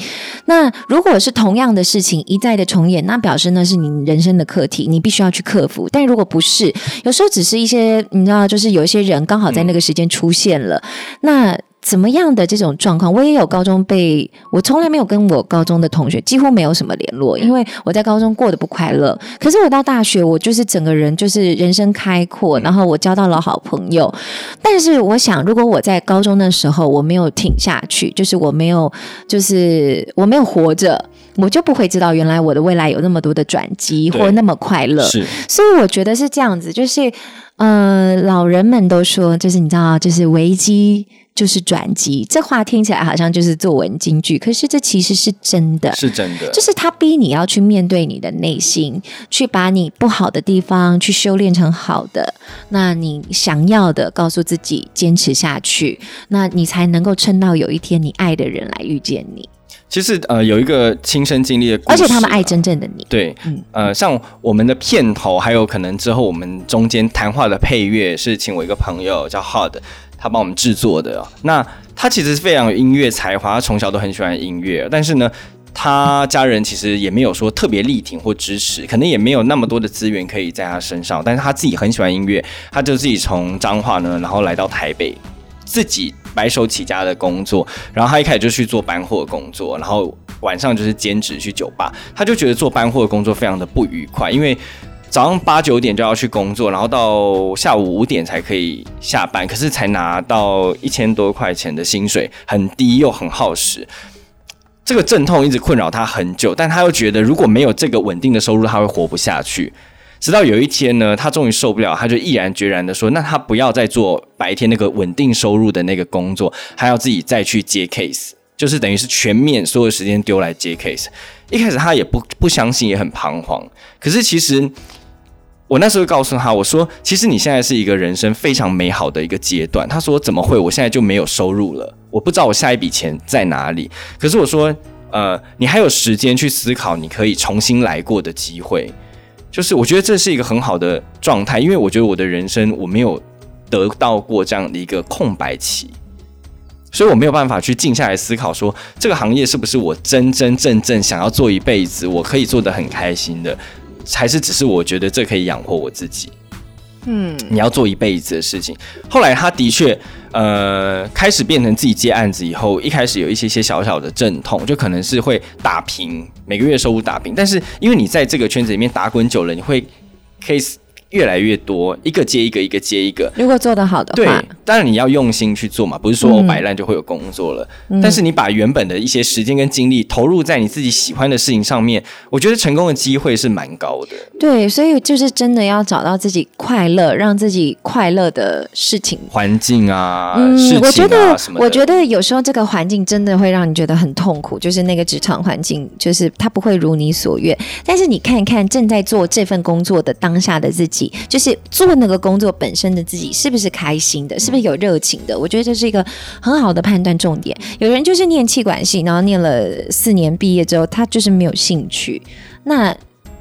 那如果是同样的事情一再的重演，那表示那是你人生的课题，你必须要去克服。但如果不是，有时候只是一些你知道，就是有一些人刚好在那个时间出现了，那怎么样的这种状况，我也有高中被我从来没有跟我高中的同学几乎没有什么联络，因为我在高中过得不快乐。可是我到大学，我就是整个人就是人生开阔，然后我交到了好朋友。但是我想，如果我在高中的时候我没有挺下去，就是我没有，就是我没有活着。我就不会知道原来我的未来有那么多的转机，或那么快乐。是，所以我觉得是这样子，就是，呃，老人们都说，就是你知道，就是危机就是转机。这话听起来好像就是作文金句，可是这其实是真的，是真的。就是他逼你要去面对你的内心，去把你不好的地方去修炼成好的。那你想要的，告诉自己坚持下去，那你才能够撑到有一天你爱的人来遇见你。其实呃有一个亲身经历的故事，而且他们爱真正的你。对，嗯呃，像我们的片头，还有可能之后我们中间谈话的配乐，是请我一个朋友叫 Hard，他帮我们制作的。那他其实是非常有音乐才华，他从小都很喜欢音乐，但是呢，他家人其实也没有说特别力挺或支持，可能也没有那么多的资源可以在他身上。但是他自己很喜欢音乐，他就自己从彰化呢，然后来到台北，自己。白手起家的工作，然后他一开始就去做搬货工作，然后晚上就是兼职去酒吧。他就觉得做搬货的工作非常的不愉快，因为早上八九点就要去工作，然后到下午五点才可以下班，可是才拿到一千多块钱的薪水，很低又很耗时。这个阵痛一直困扰他很久，但他又觉得如果没有这个稳定的收入，他会活不下去。直到有一天呢，他终于受不了，他就毅然决然的说：“那他不要再做白天那个稳定收入的那个工作，他要自己再去接 case，就是等于是全面所有时间丢来接 case。”一开始他也不不相信，也很彷徨。可是其实我那时候告诉他，我说：“其实你现在是一个人生非常美好的一个阶段。”他说：“怎么会？我现在就没有收入了。”我不知道我下一笔钱在哪里，可是我说，呃，你还有时间去思考，你可以重新来过的机会，就是我觉得这是一个很好的状态，因为我觉得我的人生我没有得到过这样的一个空白期，所以我没有办法去静下来思考，说这个行业是不是我真真正正想要做一辈子，我可以做得很开心的，还是只是我觉得这可以养活我自己。嗯，你要做一辈子的事情。后来他的确，呃，开始变成自己接案子以后，一开始有一些些小小的阵痛，就可能是会打平，每个月收入打平。但是因为你在这个圈子里面打滚久了，你会 case。越来越多，一个接一个，一个接一个。如果做得好的话，对，当然你要用心去做嘛，不是说我摆烂就会有工作了。但是你把原本的一些时间跟精力投入在你自己喜欢的事情上面，我觉得成功的机会是蛮高的。对，所以就是真的要找到自己快乐、让自己快乐的事情、环境啊。嗯，我觉得，我觉得有时候这个环境真的会让你觉得很痛苦，就是那个职场环境，就是它不会如你所愿。但是你看看正在做这份工作的当下的自己。就是做那个工作本身的自己是不是开心的，是不是有热情的？我觉得这是一个很好的判断重点。有人就是念气管系，然后念了四年，毕业之后他就是没有兴趣，那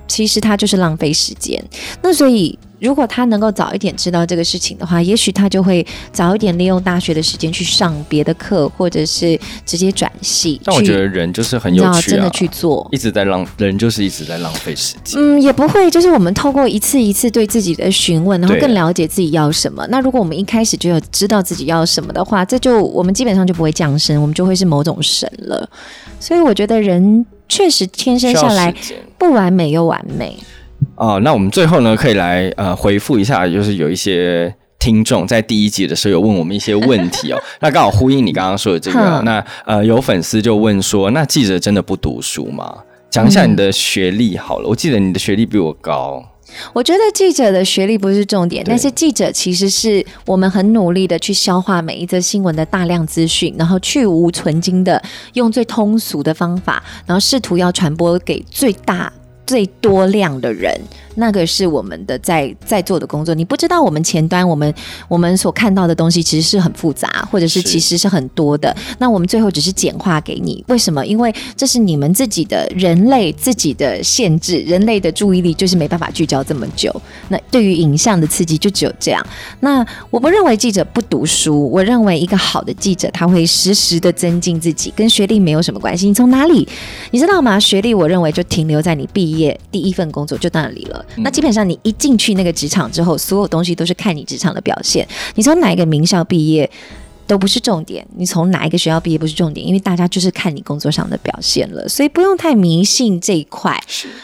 其实他就是浪费时间。那所以。如果他能够早一点知道这个事情的话，也许他就会早一点利用大学的时间去上别的课，或者是直接转系。但我觉得人就是很有趣，真的去做，一直在浪，人就是一直在浪费时间。嗯，也不会，就是我们透过一次一次对自己的询问，然后更了解自己要什么。那如果我们一开始就有知道自己要什么的话，这就我们基本上就不会降生，我们就会是某种神了。所以我觉得人确实天生下来不完美又完美。哦，那我们最后呢，可以来呃回复一下，就是有一些听众在第一集的时候有问我们一些问题哦。那刚好呼应你刚刚说的这个，那呃有粉丝就问说，那记者真的不读书吗？讲一下你的学历好了。我记得你的学历比我高。我觉得记者的学历不是重点，但是记者其实是我们很努力的去消化每一则新闻的大量资讯，然后去无存精的用最通俗的方法，然后试图要传播给最大。最多量的人。那个是我们的在在做的工作，你不知道我们前端我们我们所看到的东西其实是很复杂，或者是其实是很多的。那我们最后只是简化给你，为什么？因为这是你们自己的人类自己的限制，人类的注意力就是没办法聚焦这么久。那对于影像的刺激就只有这样。那我不认为记者不读书，我认为一个好的记者他会时时的增进自己，跟学历没有什么关系。你从哪里？你知道吗？学历我认为就停留在你毕业第一份工作就那里了。那基本上，你一进去那个职场之后，所有东西都是看你职场的表现。你从哪一个名校毕业都不是重点，你从哪一个学校毕业不是重点，因为大家就是看你工作上的表现了。所以不用太迷信这一块。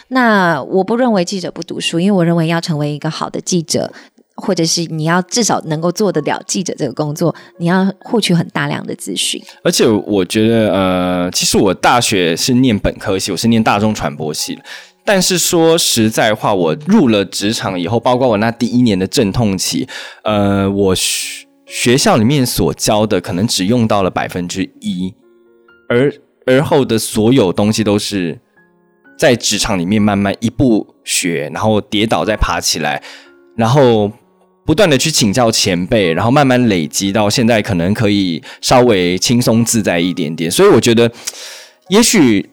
那我不认为记者不读书，因为我认为要成为一个好的记者，或者是你要至少能够做得了记者这个工作，你要获取很大量的资讯。而且我觉得，呃，其实我大学是念本科系，我是念大众传播系的。但是说实在话，我入了职场以后，包括我那第一年的阵痛期，呃，我学学校里面所教的可能只用到了百分之一，而而后的所有东西都是在职场里面慢慢一步学，然后跌倒再爬起来，然后不断的去请教前辈，然后慢慢累积到现在，可能可以稍微轻松自在一点点。所以我觉得，也许。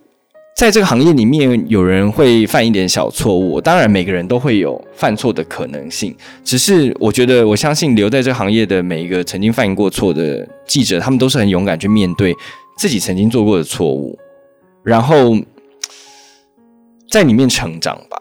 在这个行业里面，有人会犯一点小错误，当然每个人都会有犯错的可能性。只是我觉得，我相信留在这行业的每一个曾经犯过错的记者，他们都是很勇敢去面对自己曾经做过的错误，然后在里面成长吧。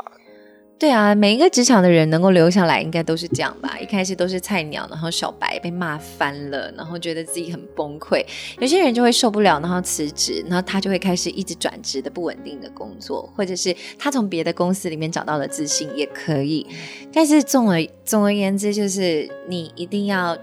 对啊，每一个职场的人能够留下来，应该都是这样吧？一开始都是菜鸟，然后小白被骂翻了，然后觉得自己很崩溃。有些人就会受不了，然后辞职，然后他就会开始一直转职的不稳定的工作，或者是他从别的公司里面找到了自信，也可以。但是总而总而言之，就是你一定要，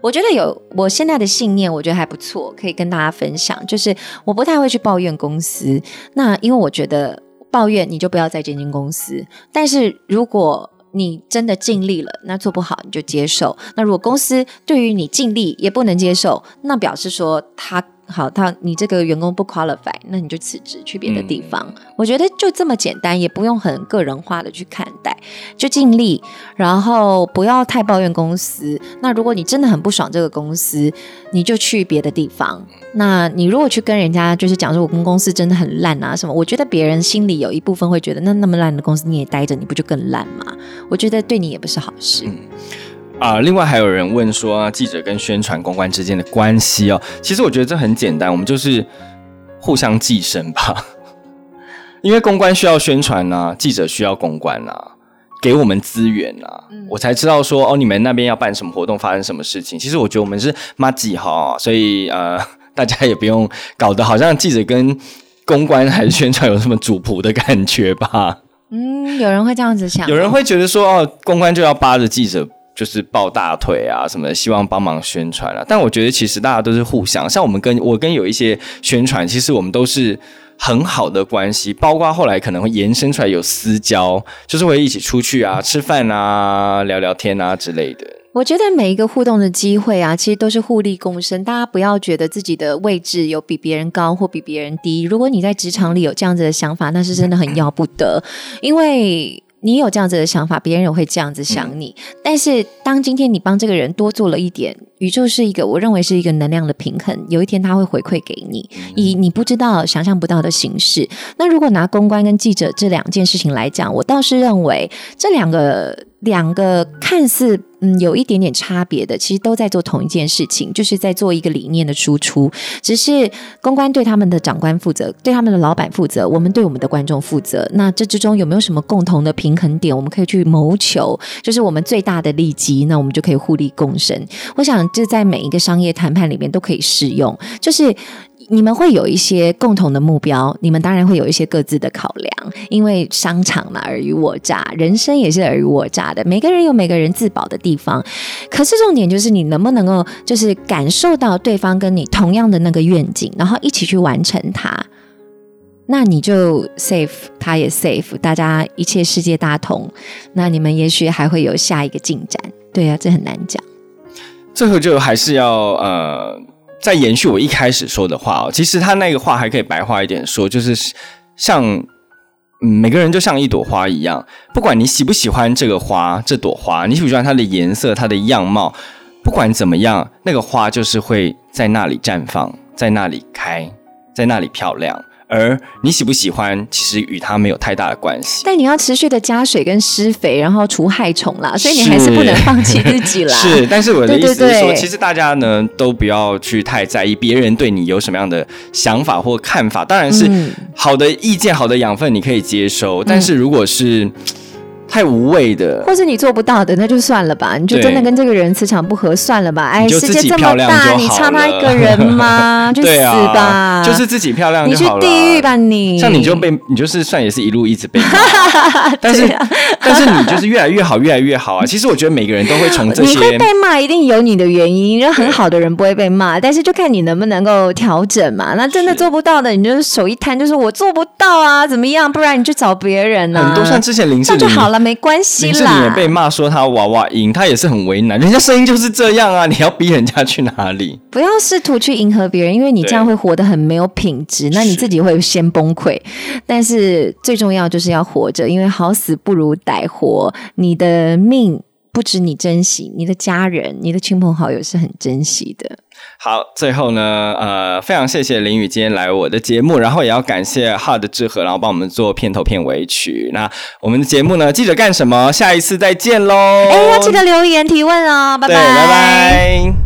我觉得有我现在的信念，我觉得还不错，可以跟大家分享。就是我不太会去抱怨公司，那因为我觉得。抱怨你就不要在这间公司，但是如果你真的尽力了，那做不好你就接受。那如果公司对于你尽力也不能接受，那表示说他。好，他你这个员工不 qualify，那你就辞职去别的地方。我觉得就这么简单，也不用很个人化的去看待，就尽力，然后不要太抱怨公司。那如果你真的很不爽这个公司，你就去别的地方。那你如果去跟人家就是讲说，我们公司真的很烂啊什么，我觉得别人心里有一部分会觉得，那那么烂的公司你也待着，你不就更烂吗？我觉得对你也不是好事。啊，另外还有人问说，记者跟宣传公关之间的关系哦，其实我觉得这很简单，我们就是互相寄生吧。因为公关需要宣传呐，记者需要公关呐，给我们资源呐，我才知道说哦，你们那边要办什么活动，发生什么事情。其实我觉得我们是妈几哈，所以呃，大家也不用搞得好像记者跟公关还是宣传有什么主仆的感觉吧。嗯，有人会这样子想，有人会觉得说哦，公关就要扒着记者。就是抱大腿啊什么，希望帮忙宣传啊。但我觉得其实大家都是互相，像我们跟我跟有一些宣传，其实我们都是很好的关系，包括后来可能会延伸出来有私交，就是会一起出去啊、吃饭啊、聊聊天啊之类的。我觉得每一个互动的机会啊，其实都是互利共生。大家不要觉得自己的位置有比别人高或比别人低。如果你在职场里有这样子的想法，那是真的很要不得，因为。你有这样子的想法，别人也会这样子想你。但是，当今天你帮这个人多做了一点，宇宙是一个我认为是一个能量的平衡。有一天他会回馈给你，以你不知道、想象不到的形式。那如果拿公关跟记者这两件事情来讲，我倒是认为这两个。两个看似嗯有一点点差别的，其实都在做同一件事情，就是在做一个理念的输出。只是公关对他们的长官负责，对他们的老板负责，我们对我们的观众负责。那这之中有没有什么共同的平衡点？我们可以去谋求，就是我们最大的利基，那我们就可以互利共生。我想这在每一个商业谈判里面都可以适用，就是。你们会有一些共同的目标，你们当然会有一些各自的考量，因为商场嘛，尔虞我诈，人生也是尔虞我诈的。每个人有每个人自保的地方，可是重点就是你能不能够，就是感受到对方跟你同样的那个愿景，然后一起去完成它，那你就 safe，他也 safe，大家一切世界大同，那你们也许还会有下一个进展。对啊，这很难讲。最后就还是要呃。在延续我一开始说的话哦，其实他那个话还可以白话一点说，就是像嗯，每个人就像一朵花一样，不管你喜不喜欢这个花，这朵花，你喜不喜欢它的颜色、它的样貌，不管怎么样，那个花就是会在那里绽放，在那里开，在那里漂亮。而你喜不喜欢，其实与它没有太大的关系。但你要持续的加水跟施肥，然后除害虫啦，所以你还是不能放弃自己啦。是，但是我的意思是说，其实大家呢都不要去太在意别人对你有什么样的想法或看法。当然是好的意见、好的养分你可以接收，但是如果是。太无谓的，或是你做不到的，那就算了吧。你就真的跟这个人磁场不合，算了吧。哎，世界这么大，你差他一个人吗？就死吧，就是自己漂亮，你去地狱吧你。像你就被你就是算也是一路一直被骂，但是但是你就是越来越好，越来越好啊。其实我觉得每个人都会从这些，你会被骂，一定有你的原因。人很好的人不会被骂，但是就看你能不能够调整嘛。那真的做不到的，你就是手一摊，就是我做不到啊，怎么样？不然你去找别人呢。很多像之前林志玲就好了。没关系啦。林也被骂说他娃娃音，他也是很为难。人家声音就是这样啊，你要逼人家去哪里？不要试图去迎合别人，因为你这样会活得很没有品质，那你自己会先崩溃。但是最重要就是要活着，因为好死不如歹活，你的命不止你珍惜，你的家人、你的亲朋好友是很珍惜的。好，最后呢，呃，非常谢谢林宇今天来我的节目，然后也要感谢 Hard 智和，然后帮我们做片头片尾曲。那我们的节目呢，记者干什么？下一次再见喽！哎，要记得留言提问哦，拜拜，拜拜。